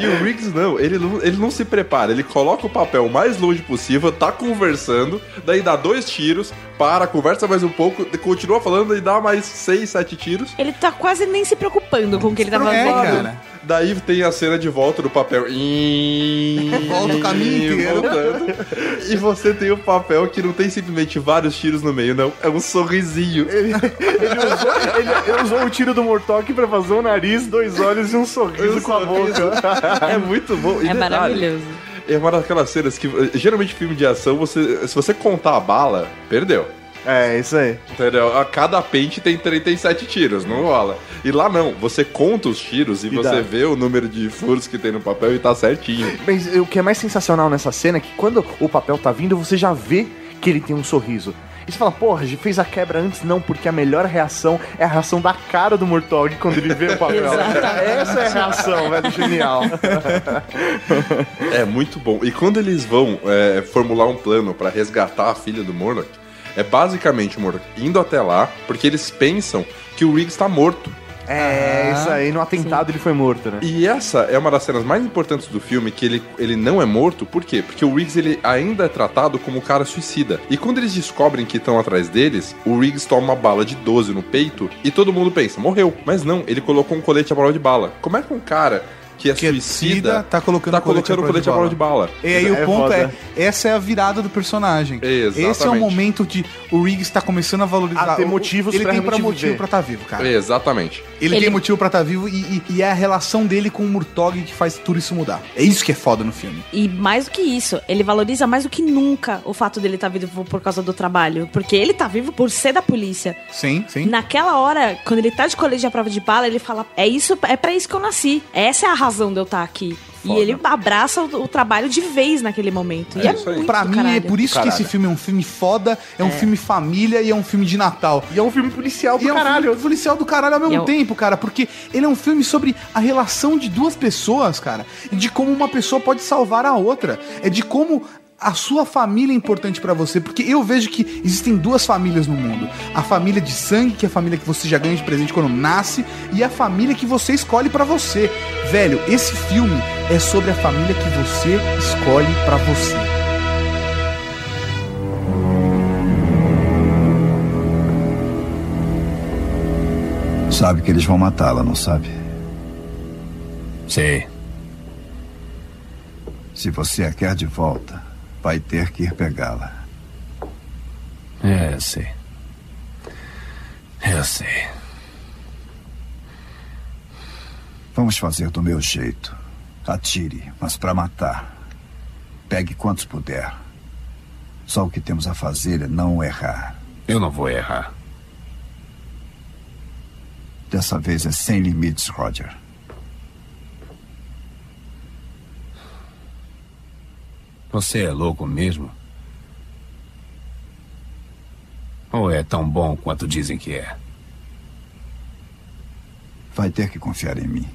E o Riggs não ele, não, ele não se prepara, ele coloca o papel o mais longe possível, tá conversando, daí dá dois tiros, para, conversa mais um pouco, continua falando e dá mais seis, sete tiros. Ele tá quase nem se preocupando com o que ele tá É, fazendo. cara. Daí tem a cena de volta do papel. Volta o caminho inteiro. E você tem o papel que não tem simplesmente vários tiros no meio, não. É um sorrisinho. Ele, ele usou, ele- ele usou o tiro do Mortok pra fazer um nariz, dois olhos e um sorriso Um com a boca. É muito bom. E É detalhe, maravilhoso. É uma daquelas cenas que, geralmente, filme de ação, você, se você contar a bala, perdeu. É, isso aí. Entendeu? A cada pente tem 37 tiros, não rola. E lá não, você conta os tiros e, E você dá. vê o número de furos que tem no papel e tá certinho. Mas o que é mais sensacional nessa cena é que quando o papel tá vindo, você já vê que ele tem um sorriso. E você fala, porra, já fez a quebra antes? Não, porque a melhor reação é a reação da cara do Murtog quando ele vê o papel. Exatamente. Essa é a reação, velho, genial. É muito bom. E quando eles vão é, formular um plano pra resgatar a filha do Murdoch, é basicamente o Murdoch indo até lá, porque eles pensam que o Riggs tá morto. É, isso aí, no atentado ele foi morto, né? E essa é uma das cenas mais importantes do filme, que ele, ele não é morto, por quê? Porque o Riggs ele ainda é tratado como um cara suicida. E quando eles descobrem que estão atrás deles, o Riggs toma uma bala de 12 no peito e todo mundo pensa, morreu. Mas não, ele colocou um colete à prova de bala. Como é que um cara que é suicida, tá colocando tá colocando o colete à prova de bala. E aí o É ponto foda. é, essa é a virada do personagem. Exatamente. Esse é o momento de o Riggs tá começando a valorizar. A ter o- motivos Ele pra tem pra motivo viver. pra estar vivo, cara. Exatamente. Ele, Ele- tem motivo pra estar vivo e, e- e é a relação dele com o Murtog que faz tudo isso mudar. É isso que é foda no filme. E mais do que isso, ele valoriza mais do que nunca o fato dele estar vivo por causa do trabalho. Porque ele tá vivo por ser da polícia. Sim, sim. Naquela hora, quando ele tá de colete à prova de bala, ele fala: É isso, é para isso que eu nasci. Essa é a razão de eu estar aqui. Foda. E ele abraça o, o trabalho de vez naquele momento. e É é isso aí. muito Pra do mim caralho. é por isso que Caralho. esse filme é um filme foda, é um filme família e é um filme de Natal. E é um filme policial E do é um caralho. filme policial do caralho ao mesmo é tempo, cara, porque ele é um filme sobre a relação de duas pessoas, cara, e de como uma pessoa pode salvar a outra. É de como a sua família é importante pra você, porque eu vejo que existem duas famílias no mundo. A família de sangue, que é a família que você já ganha de presente quando nasce, e a família que você escolhe pra você. Velho, esse filme é sobre a família que você escolhe pra você. Sabe que eles vão matá-la, não sabe? Sei. Se você a quer de volta, vai ter que ir pegá-la. É, eu sei. Eu sei. Vamos fazer do meu jeito. Atire, mas para matar. Pegue quantos puder. Só o que temos a fazer é não errar. Eu não vou errar. Dessa vez é sem limites, Roger. Você é louco mesmo? Ou é tão bom quanto dizem que é? Vai ter que confiar em mim.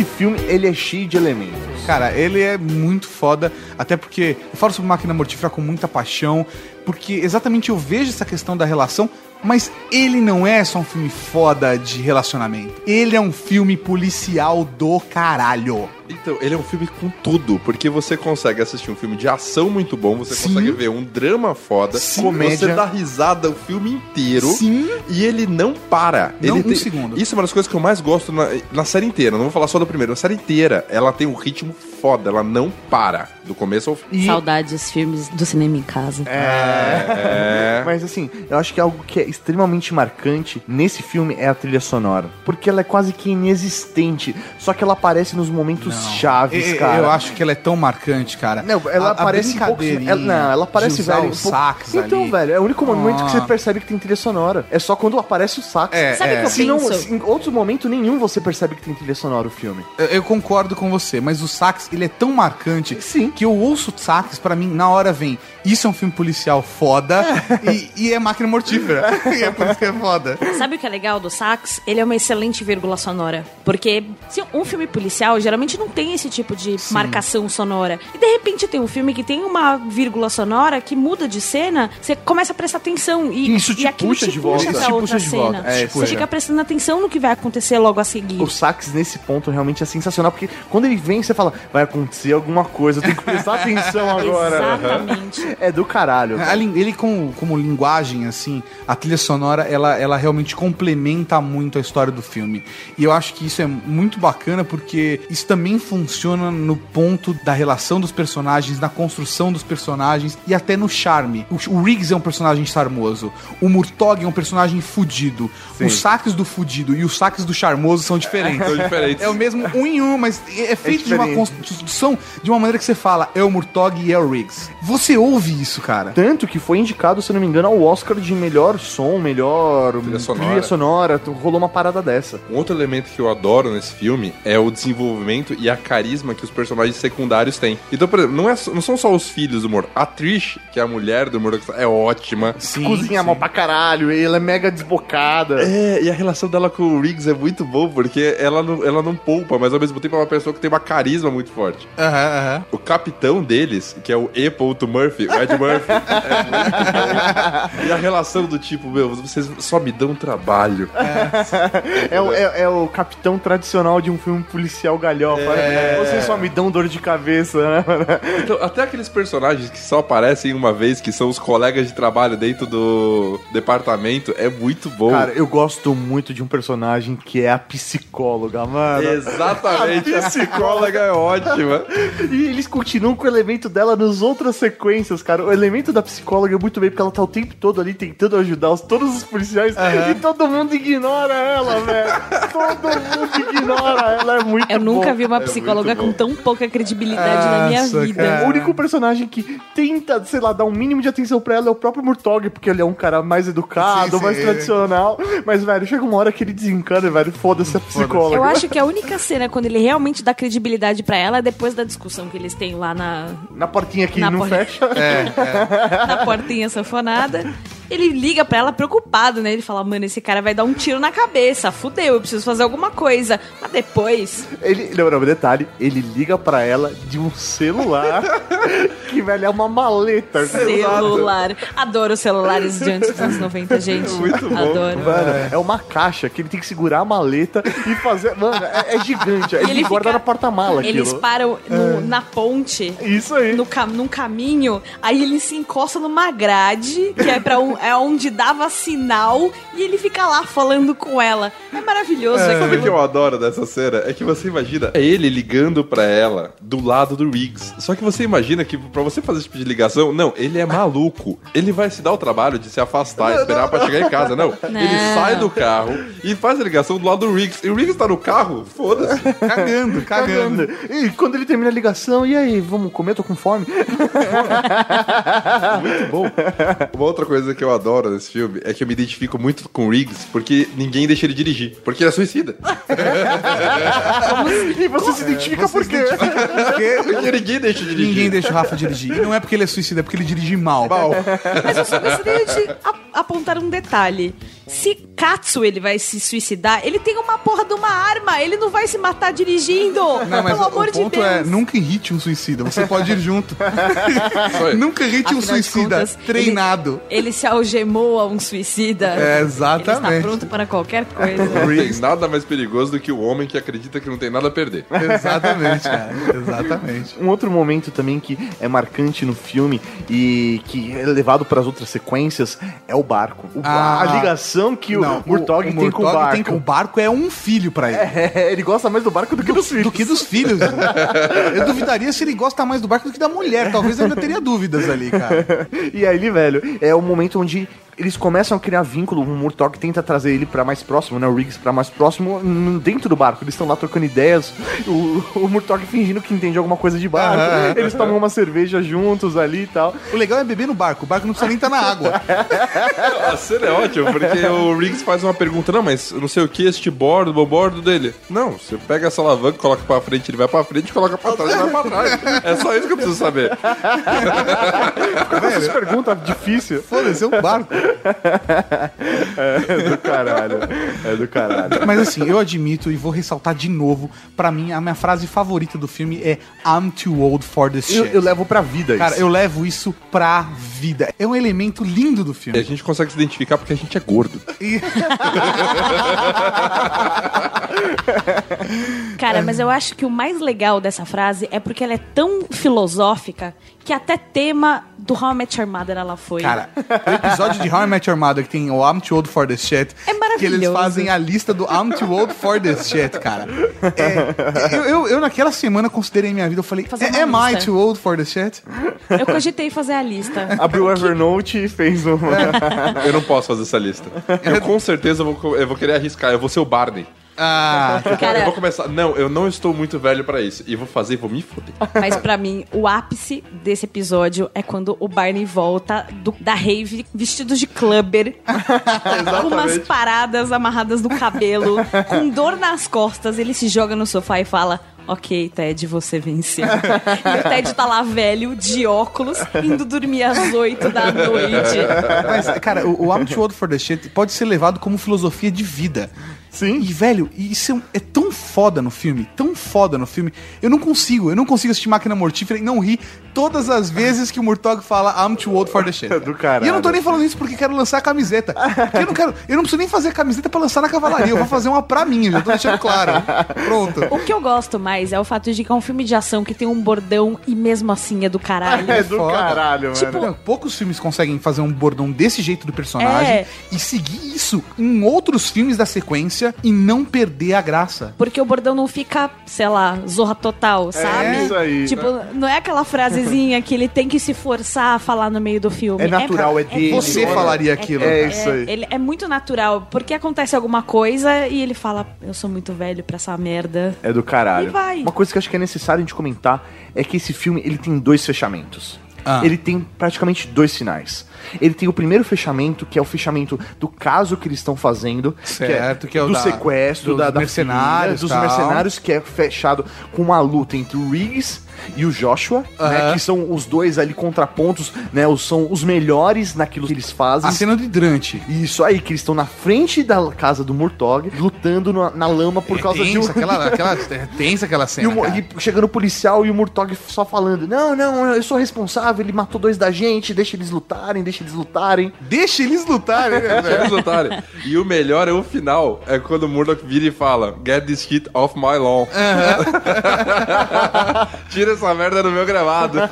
Esse filme, ele é cheio de elementos. Cara, ele é muito foda, até porque eu falo sobre Máquina Mortífera com muita paixão, porque exatamente eu vejo essa questão da relação, mas ele não é só um filme foda de relacionamento. Ele é um filme policial do caralho. Então, ele é um filme com tudo, porque você consegue assistir um filme de ação muito bom, você Sim. consegue ver um drama foda, Sim. Comédia. você dá risada o filme inteiro. Sim. E ele não para. Não ele um segundo. Isso é uma das coisas que eu mais gosto na, na série inteira. Não vou falar só do primeiro, na série inteira. Ela tem um ritmo foda, ela não para. Do começo ao fim. Saudades, filmes do cinema em casa. É. Mas assim, eu acho que algo que é extremamente marcante nesse filme é a trilha sonora. Porque ela é quase que inexistente. Só que ela aparece nos momentos chaves, E- cara. Eu acho que ela é tão marcante, cara. Não, ela A- a aparece em poucos... brincadeirinha ela, Não, ela usar velho. um pouco- sax Então, ali. velho, é o único momento que Ah. você percebe que tem trilha sonora. É só quando aparece o sax. É, Sabe o que eu Se não, em outro momento nenhum você percebe que tem trilha sonora o filme. Eu, eu concordo com você, mas o sax, ele é tão marcante Sim. que eu ouço o sax, pra mim, na hora vem, isso é um filme policial foda e, e é máquina mortífera. e é por isso que é foda. Sabe o que é legal do sax? Ele é uma excelente vírgula sonora. Porque se um filme policial geralmente não tem esse tipo de marcação sonora. E de repente tem um filme que tem uma vírgula sonora que muda de cena, você começa a prestar atenção. E, Isso te e aquilo puxa te de volta. puxa Isso pra te outra puxa de cena. volta. É, você fica prestando atenção no que vai acontecer logo a seguir. O sax nesse ponto realmente é sensacional, porque quando ele vem, você fala, vai acontecer alguma coisa, eu tenho que prestar atenção agora. Exatamente. É do caralho. Ele com, como linguagem, assim, a trilha sonora, ela, ela realmente complementa muito a história do filme. E eu acho que isso é muito bacana porque isso também funciona no ponto da relação dos personagens, na construção dos personagens e até no charme. O, o Riggs é um personagem charmoso. O Murtog é um personagem fudido. Os saques do fudido e os saques do charmoso são diferentes. São diferentes. É o mesmo um em um, mas é feito de uma construção de uma maneira que você fala, é o Murtog e é o Riggs. Você ouve isso, cara. Tanto que foi indicado, se não me engano, ao Oscar de melhor som, melhor Trilha sonora. trilha sonora. Rolou uma parada dessa. Um outro elemento que eu adoro nesse filme é o desenvolvimento e a carisma que os personagens secundários têm. Então, por exemplo, não, é, não são só os filhos do Moro. A Trish, que é a mulher do Moro, é ótima. Sim, Cozinha sim. mal pra caralho, e ela é mega desbocada. É, e a relação dela com o Riggs é muito boa, porque ela não, ela não poupa, mas ao mesmo tempo é uma pessoa que tem uma carisma muito forte. Aham, aham. O capitão deles, que é o E. Murphy, Ed Murphy, é. E a relação do tipo, meu, vocês só me dão trabalho. É, o, é- é o capitão tradicional de um filme policial galhofa, Vocês só me dão dor de cabeça, né? Então, até aqueles personagens que só aparecem uma vez, que são os colegas de trabalho dentro do departamento, é muito bom. Cara, eu gosto muito de um personagem que é a psicóloga, mano. Exatamente, a psicóloga é ótima. E eles continuam com o elemento dela nas outras sequências, cara. O elemento da psicóloga é muito bem, porque ela tá o tempo todo ali tentando ajudar os, todos os policiais e todo mundo ignora ela, velho. Todo mundo ignora ela, é muito Eu nunca bom. vi uma psicóloga com tão pouca credibilidade na minha vida. cara. O único personagem que tenta, sei lá, dar um mínimo de atenção pra ela é o próprio Murtog, porque ele é um cara mais educado, Sim, mais sim. tradicional. Mas, velho, chega uma hora que ele desencana, velho. Foda-se a psicóloga. Eu acho que a única cena quando ele realmente dá credibilidade pra ela é depois da discussão que eles têm lá na, Na portinha que Na não por- fecha. na portinha sanfonada. Ele liga pra ela preocupado, né? Ele fala, mano, esse cara vai dar um tiro na cabeça. Fudeu, eu preciso fazer alguma coisa. Mas depois, Ele, não, não, detalhe, ele liga pra ela de um celular que, velho, é uma maleta. celular. Adoro celulares de antes dos anos 90, gente. Muito bom. Adoro. Mano, é uma caixa que ele tem que segurar a maleta e fazer. Mano, é, é gigante. Ele, ele guarda fica- na porta-mala Eles param no- na ponte. Isso aí. No cam num caminho, aí ele se encosta numa grade, que é, pra um, é onde dava sinal, e ele fica lá falando com ela. É maravilhoso Sabe o que eu adoro dessa cena? É que você imagina é ele ligando pra ela do lado do Riggs. Só que você imagina que pra você fazer esse tipo de ligação, não, ele é maluco. Ele vai se dar o trabalho de se afastar, esperar pra chegar em casa. Não, ele Não. sai do carro e faz a ligação do lado do Riggs. E o Riggs tá no carro, foda-se. Cagando, cagando. Cagando. E quando ele termina a ligação, e aí, vamos comer? Tô com fome. Muito bom. Uma outra coisa que eu adoro nesse filme é que eu me identifico muito com o Riggs porque ninguém deixa ele dirigir. Porque ele é suicida. e você se identifica por quê? Porque ninguém deixa dirigir. Ninguém deixa o Rafa dirigir. E não é porque ele é suicida, é porque ele dirige mal. Mas eu só gostaria de apontar um detalhe. Se Katsu ele vai se suicidar, ele tem uma porra de uma arma. Ele não vai se matar dirigindo. Não, mas Pelo o, amor o de ponto Deus. é, nunca irrite um suicida. Você pode ir junto. nunca irrite um suicida contas, treinado. Ele se algemou a um suicida. É, Ele exatamente. está pronto para qualquer coisa. Não tem nada mais perigoso do que o homem que acredita que não tem nada a perder. Exatamente, cara. Exatamente. Um outro momento também que é marcante no filme e que é levado para as outras sequências é o barco. O- Ah, a ligação que Não, o Murtog o tem com o barco. tem com o barco é um filho pra ele. É, ele gosta mais do barco do que dos filhos. Do que dos filhos. Eu duvidaria se ele gosta mais do barco do que da mulher. Talvez eu ainda teria dúvidas ali, cara. E aí, velho, é o momento onde eles começam a criar vínculo. O Murtog tenta trazer ele pra mais próximo, né? O Riggs pra mais próximo dentro do barco. Eles estão lá trocando ideias. O, o Murtog fingindo que entende alguma coisa de barco. Eles tomam uma cerveja juntos ali e tal. O legal é beber no barco. O barco não precisa nem estar na água. A cena é ótima, porque o Riggs faz uma pergunta, não, mas não sei o que, este bordo, o bordo dele. Não, você pega essa alavanca, coloca pra frente, ele vai pra frente, coloca pra trás, ele vai pra trás. É só isso que eu preciso saber. Essas perguntas difíceis. Foda-se, é um barco. É do caralho. É do caralho. Mas assim, eu admito e vou ressaltar de novo. Pra mim, a minha frase favorita do filme é I'm too old for this shit. Eu, eu levo pra vida Cara, isso. eu levo isso pra vida. É um elemento lindo do E a filme. gente consegue se identificar porque a gente é gordo. E- Cara, mas eu acho que o mais legal dessa frase é porque ela é tão filosófica que até tema do How I Met Your Mother ela foi. Cara, o episódio de How I Met Your Mother que tem o I'm too old for this shit. É maravilhoso. Que eles fazem a lista do I'm too old for this shit, cara. É, eu, eu, eu naquela semana considerei minha vida, eu falei, Fazer uma am I too old for this shit? Eu cogitei fazer a lista. Abriu o Evernote e fez uma. Eu não posso fazer essa lista. Eu com certeza vou, eu vou querer arriscar, eu vou ser o Barney. Ah, Cara- Eu vou começar. Não, eu não estou muito velho pra isso. E vou fazer e vou me foder. Mas pra mim, o ápice desse episódio é quando o Barney volta do- da rave vestido de clubber, com umas paradas amarradas no cabelo, com dor nas costas. Ele se joga no sofá e fala: Ok, Ted, você venceu. e o Ted tá lá velho, de óculos, indo dormir às 8 da noite. Mas, cara, o, o I'm too old for this shit pode ser levado como filosofia de vida. Sim. E, velho, isso é, é tão foda no filme, tão foda no filme. Eu não consigo, eu não consigo assistir Máquina Mortífera e não rir todas as vezes que o Murtog fala I'm too old for the shit. Do caralho. E eu não tô nem falando isso porque quero lançar a camiseta. Porque eu não quero, eu não preciso nem fazer a camiseta pra lançar na cavalaria, eu vou fazer uma pra mim, já tô deixando claro. Pronto. O que eu gosto mais é o fato de que é um filme de ação que tem um bordão e mesmo assim é do caralho. É do Foda. caralho, Tipo, mano. Poucos filmes conseguem fazer um bordão desse jeito do personagem É. e seguir isso em outros filmes da sequência e não perder a graça. Porque o bordão não fica, sei lá, zorra total, sabe? isso aí. Tipo, não é aquela frasezinha que ele tem que se forçar a falar no meio do filme. É natural, é dele. Você falaria aquilo. É isso aí. Ele é muito natural, porque acontece alguma coisa e ele fala, eu sou muito velho pra essa merda. É do caralho. E vai. Uma coisa que eu acho que é necessário a gente comentar é que esse filme ele tem dois fechamentos. Ah. Ele tem praticamente dois finais. Ele tem o primeiro fechamento, que é o fechamento do caso que eles estão fazendo, Certo, que é o do da- sequestro, dos da, da mercenários, filha, dos mercenários, que é fechado com uma luta entre o Riggs e o Joshua, né, Aham. que são os dois ali contrapontos, né, os, são os melhores naquilo que eles fazem. A cena do hidrante. Isso aí, que eles estão na frente da casa do Murtog, lutando na, na lama por causa de um... tensa, aquela, aquela, é tensa aquela E, cena. o, Mo- cara. e chegando o policial e o Murtog só falando: Não, não, eu sou responsável, ele matou dois da gente, deixa eles lutarem, deixa eles lutarem. Deixa eles lutarem, né, velho? eles lutarem. E o melhor é o final. É quando o Murdoch vira e fala: Get this shit off my lawn. Tira essa merda do meu gravado.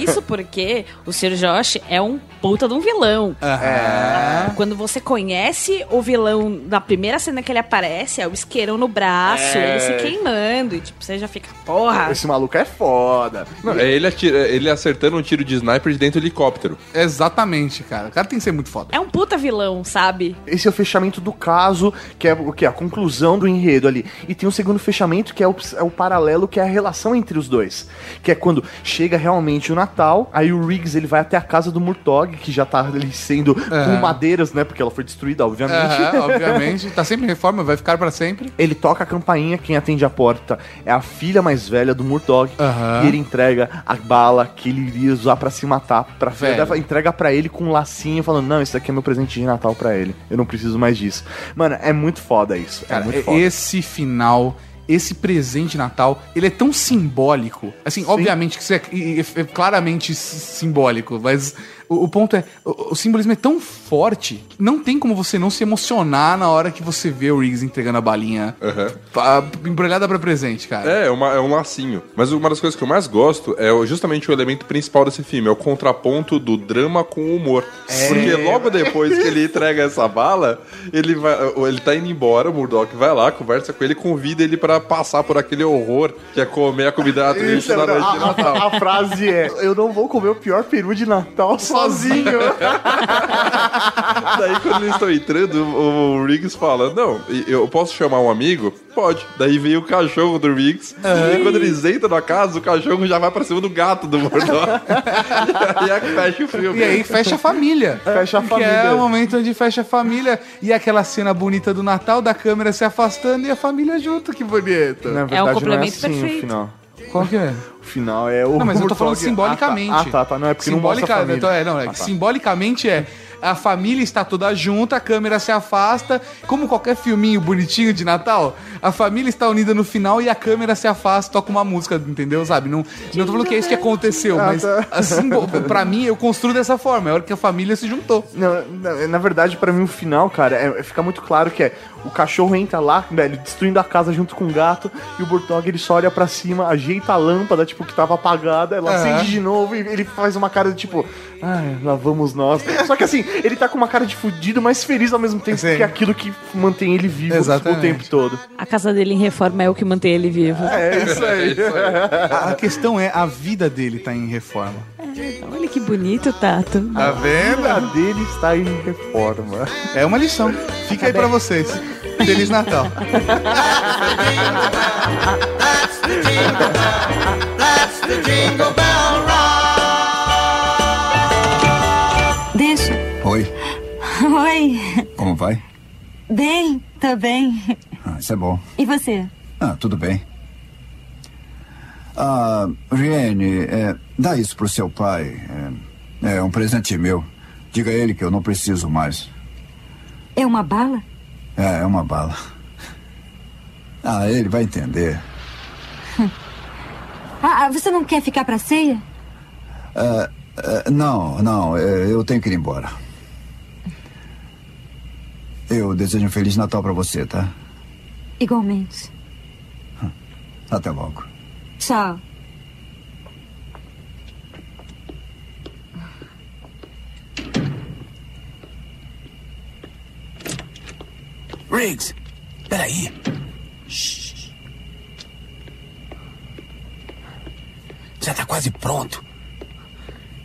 Isso porque o Sr. Josh é um puta de um vilão. Aham. Quando você conhece o vilão na primeira cena que ele aparece, é o isqueirão no braço, É. ele se queimando. E tipo, você já fica, porra. Esse maluco é foda. Não, é ele, atira- ele acertando um tiro de sniper de dentro do helicóptero. Exatamente, cara. O cara tem que ser muito foda. É um puta vilão, sabe? Esse é o fechamento do caso, que é o que? A conclusão do enredo ali. E tem um segundo fechamento, que é o, é o paralelo, que é a relação entre os dois. Que é quando chega realmente o Natal, aí o Riggs ele vai até a casa do Murtog, que já tá ali sendo com madeiras, né? Porque ela foi destruída, obviamente. Aham, obviamente. Tá sempre em reforma, vai ficar pra sempre. Ele toca a campainha, quem atende a porta é a filha mais velha do Murtog. Aham. E ele entrega a bala que ele iria usar pra se matar pra filha. Dela, Entrega pra ele com um lacinho, falando: Não, esse daqui é meu presente de Natal pra ele. Eu não preciso mais disso. Mano, é muito foda isso. Cara, é muito foda. esse final, esse presente de Natal, ele é tão simbólico. Assim, obviamente que isso é, e- é claramente simbólico, mas o, o ponto é, o, o simbolismo é tão forte, que não tem como você não se emocionar na hora que você vê o Riggs entregando a balinha pa- embrulhada pra presente, cara. É, é, uma- é um lacinho. Mas uma das coisas que eu mais gosto é justamente o elemento principal desse filme, é o contraponto do drama com o humor. Porque logo depois que ele entrega essa bala, ele vai, ele tá indo embora, o Murdoch vai lá, conversa com ele, convida ele pra passar por aquele horror que é comer a comida triste da noite de a, Natal. a- a frase é: Eu não vou comer o pior peru de Natal sozinho. Daí quando eles estão entrando, o, o Riggs fala: Não, eu posso chamar um amigo? Pode. Daí vem o cachorro do Riggs. E quando eles entram na casa, o cachorro já vai pra cima do gato do Murdoch. e aí fecha o filme. E aí fecha a família. Fecha a Que família. é o momento onde fecha a família. E aquela cena bonita do Natal, da câmera se afastando e a família junto. Que bonito. Na É um verdade, não complemento assim perfeito. O final. Qual que é? Final é o. Não, mas eu tô falando simbolicamente. Ah, tá, ah, tá, tá. Não, é porque não mostra a família. então, é, não, é Ah, tá. simbolicamente é a família está toda junta, a câmera se afasta, como qualquer filminho bonitinho de Natal, a família está unida no final e a câmera se afasta, toca uma música, entendeu? Sabe? Não, não tô falando que é isso que aconteceu, Ah, mas tá. assim, pra mim eu construo dessa forma, é a hora que a família se juntou. Não, na, na verdade, pra mim, o final, cara, é, fica muito claro que é o cachorro entra lá, velho, destruindo a casa junto com o gato, e o Burtog ele só olha pra cima, ajeita a lâmpada, tipo, que tava apagada, ela Aham. acende de novo e ele faz uma cara de tipo, ai, lá vamos nós. Só que assim, ele tá com uma cara de fudido, mas feliz ao mesmo tempo, Sim. que é aquilo que mantém ele vivo Exatamente. o tempo todo. A casa dele em reforma é o que mantém ele vivo. É isso aí. A, a questão é, a vida dele tá em reforma. Olha que bonito, Tato. Tá A venda dele está em reforma. É uma lição. Fica aí pra vocês. Feliz Natal. Deixa. Como vai? Bem, tô bem. Ah, isso é bom. E você? Ah, tudo bem. Ah, Riene, é, dá isso pro seu pai. É, é um presente meu. Diga a ele que eu não preciso mais. É uma bala? É, é uma bala. Ah, ele vai entender. Ah, ah, você não quer ficar pra ceia? Ah, ah, não, não, eh, eu tenho que ir embora. Eu desejo um Feliz Natal pra você, tá? Igualmente. Até logo. Tchau. Riggs, peraí. Shh. Já tá quase pronto.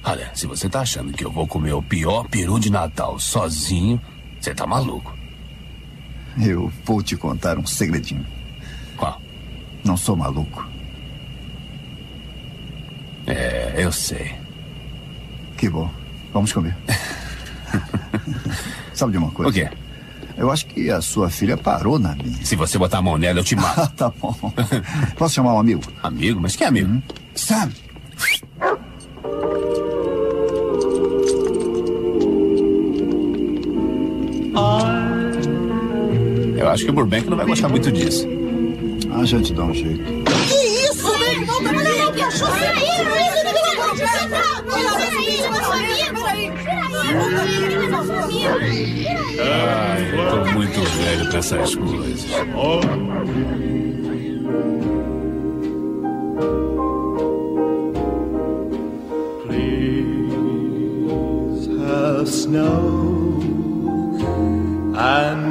Olha, se você tá achando que eu vou comer o pior peru de Natal sozinho, você tá maluco. Eu vou te contar um segredinho. Qual? Não sou maluco. É, eu sei. Que bom. Vamos comer. Sabe de uma coisa? O quê? Eu acho que a sua filha parou na minha. Se você botar a mão nela, eu te mato. tá bom. Posso chamar um amigo? Amigo? Mas que amigo? Sam! Acho que o Burbank não vai gostar muito disso. A gente dá um jeito. Que isso? Volta pra aí, que achou? Ai, eu tô muito velho pra essas coisas. Please have snow and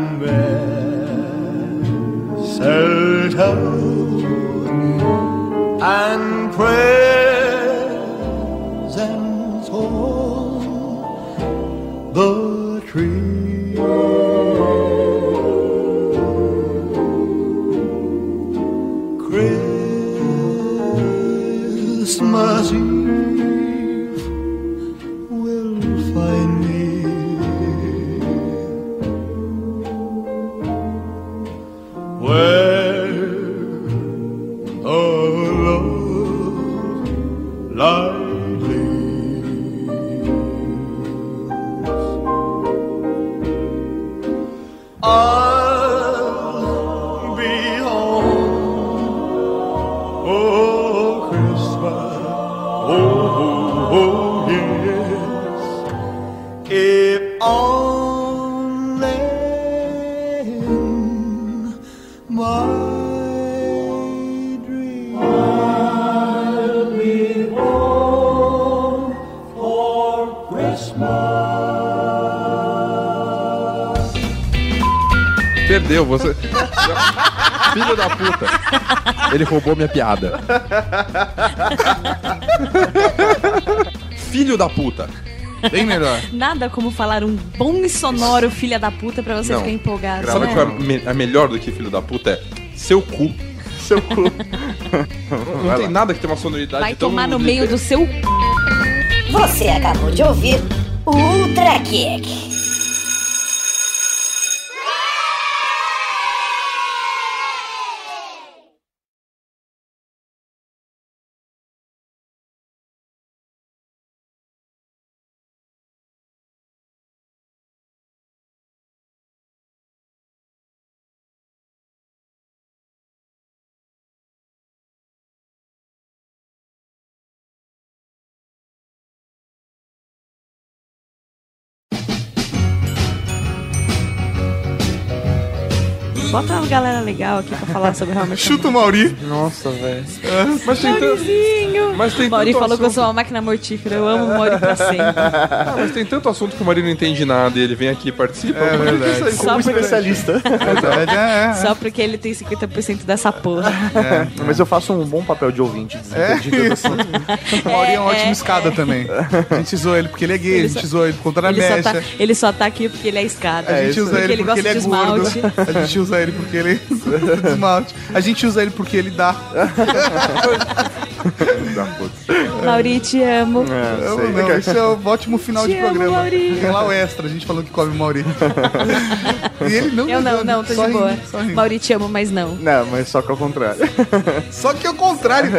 and Oh. Você. Filho da puta. Ele roubou minha piada. Filho da puta. Bem melhor. Nada como falar um bom e sonoro filha da puta pra você Não. ficar empolgado. Sabe o né? que é me- é melhor do que filho da puta? É seu cu. Seu cu. Não, não tem nada que tenha uma sonoridade Vai tão tomar no meio do seu. Você acabou de ouvir o Ultra Kick. Bota uma galera legal aqui pra falar sobre realmente. Chuta o Mauri. Nossa, velho. Mas tem tanto. Maurizinho. Mas tem Mauri tanto falou que eu assunto. sou uma máquina mortífera. Eu amo o Mauri pra sempre. Ah, mas tem tanto assunto que o marido não entende nada e ele vem aqui e participa. É verdade. aí? Só porque- Especialista. Verdade, é, é. Só porque ele tem 50% dessa porra. Mas eu faço um bom papel de ouvinte. É. O Mauri é um É, ótimo é, escada também. A gente zoou ele porque ele é gay, Ele a gente só- zoou ele por conta da Ele só, mecha. tá, ele só tá aqui porque ele é escada. A gente usa porque ele porque gosta ele é de gordo. esmalte. A gente usa ele porque ele esmalte. A gente usa ele porque ele dá. Mauri, te amo. Eu sei. não, isso é um ótimo final Te de amo, programa. Mauri. Tem lá o extra, a gente falando que come o Mauri. E ele não Eu não, ligando, não, tô só de rindo, boa. rindo. Mauri te amo, mas não. Não, mas só que ao contrário. Só que ao contrário.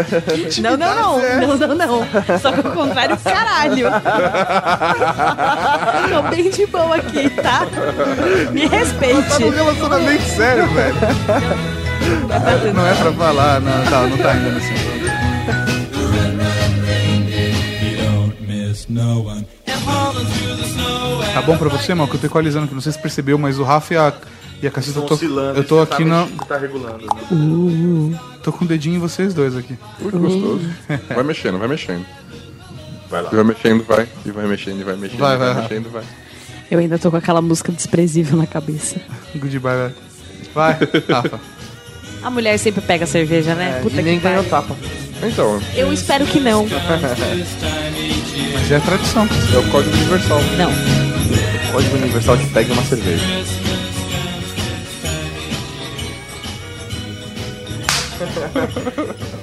Não, não, não. Não, não, não. Só que ao contrário, caralho. Tô bem de boa aqui, tá? Me respeite. Tá num relacionamento sério, velho. Não é pra falar, não, tá, não tá ainda nesse Tá bom pra você, mal? Que eu tô equalizando aqui. Não sei se percebeu, mas o Rafa e a, e a Caceta eu tô, eu tô aqui na. Tá regulando. Uh, tô com o dedinho em vocês dois aqui. Ui, que gostoso. Vai mexendo, vai mexendo. Vai lá. E vai mexendo, vai. E vai mexendo, e vai mexendo. Vai, vai, vai vai. mexendo, vai. Eu ainda tô com aquela música desprezível na cabeça. Goodbye, vai. Vai, Rafa. A mulher sempre pega cerveja, né? Puta e nem ganhou tapa. Então, Eu espero que não. Mas é a tradição. é o código universal. Não. O código universal te pega uma cerveja.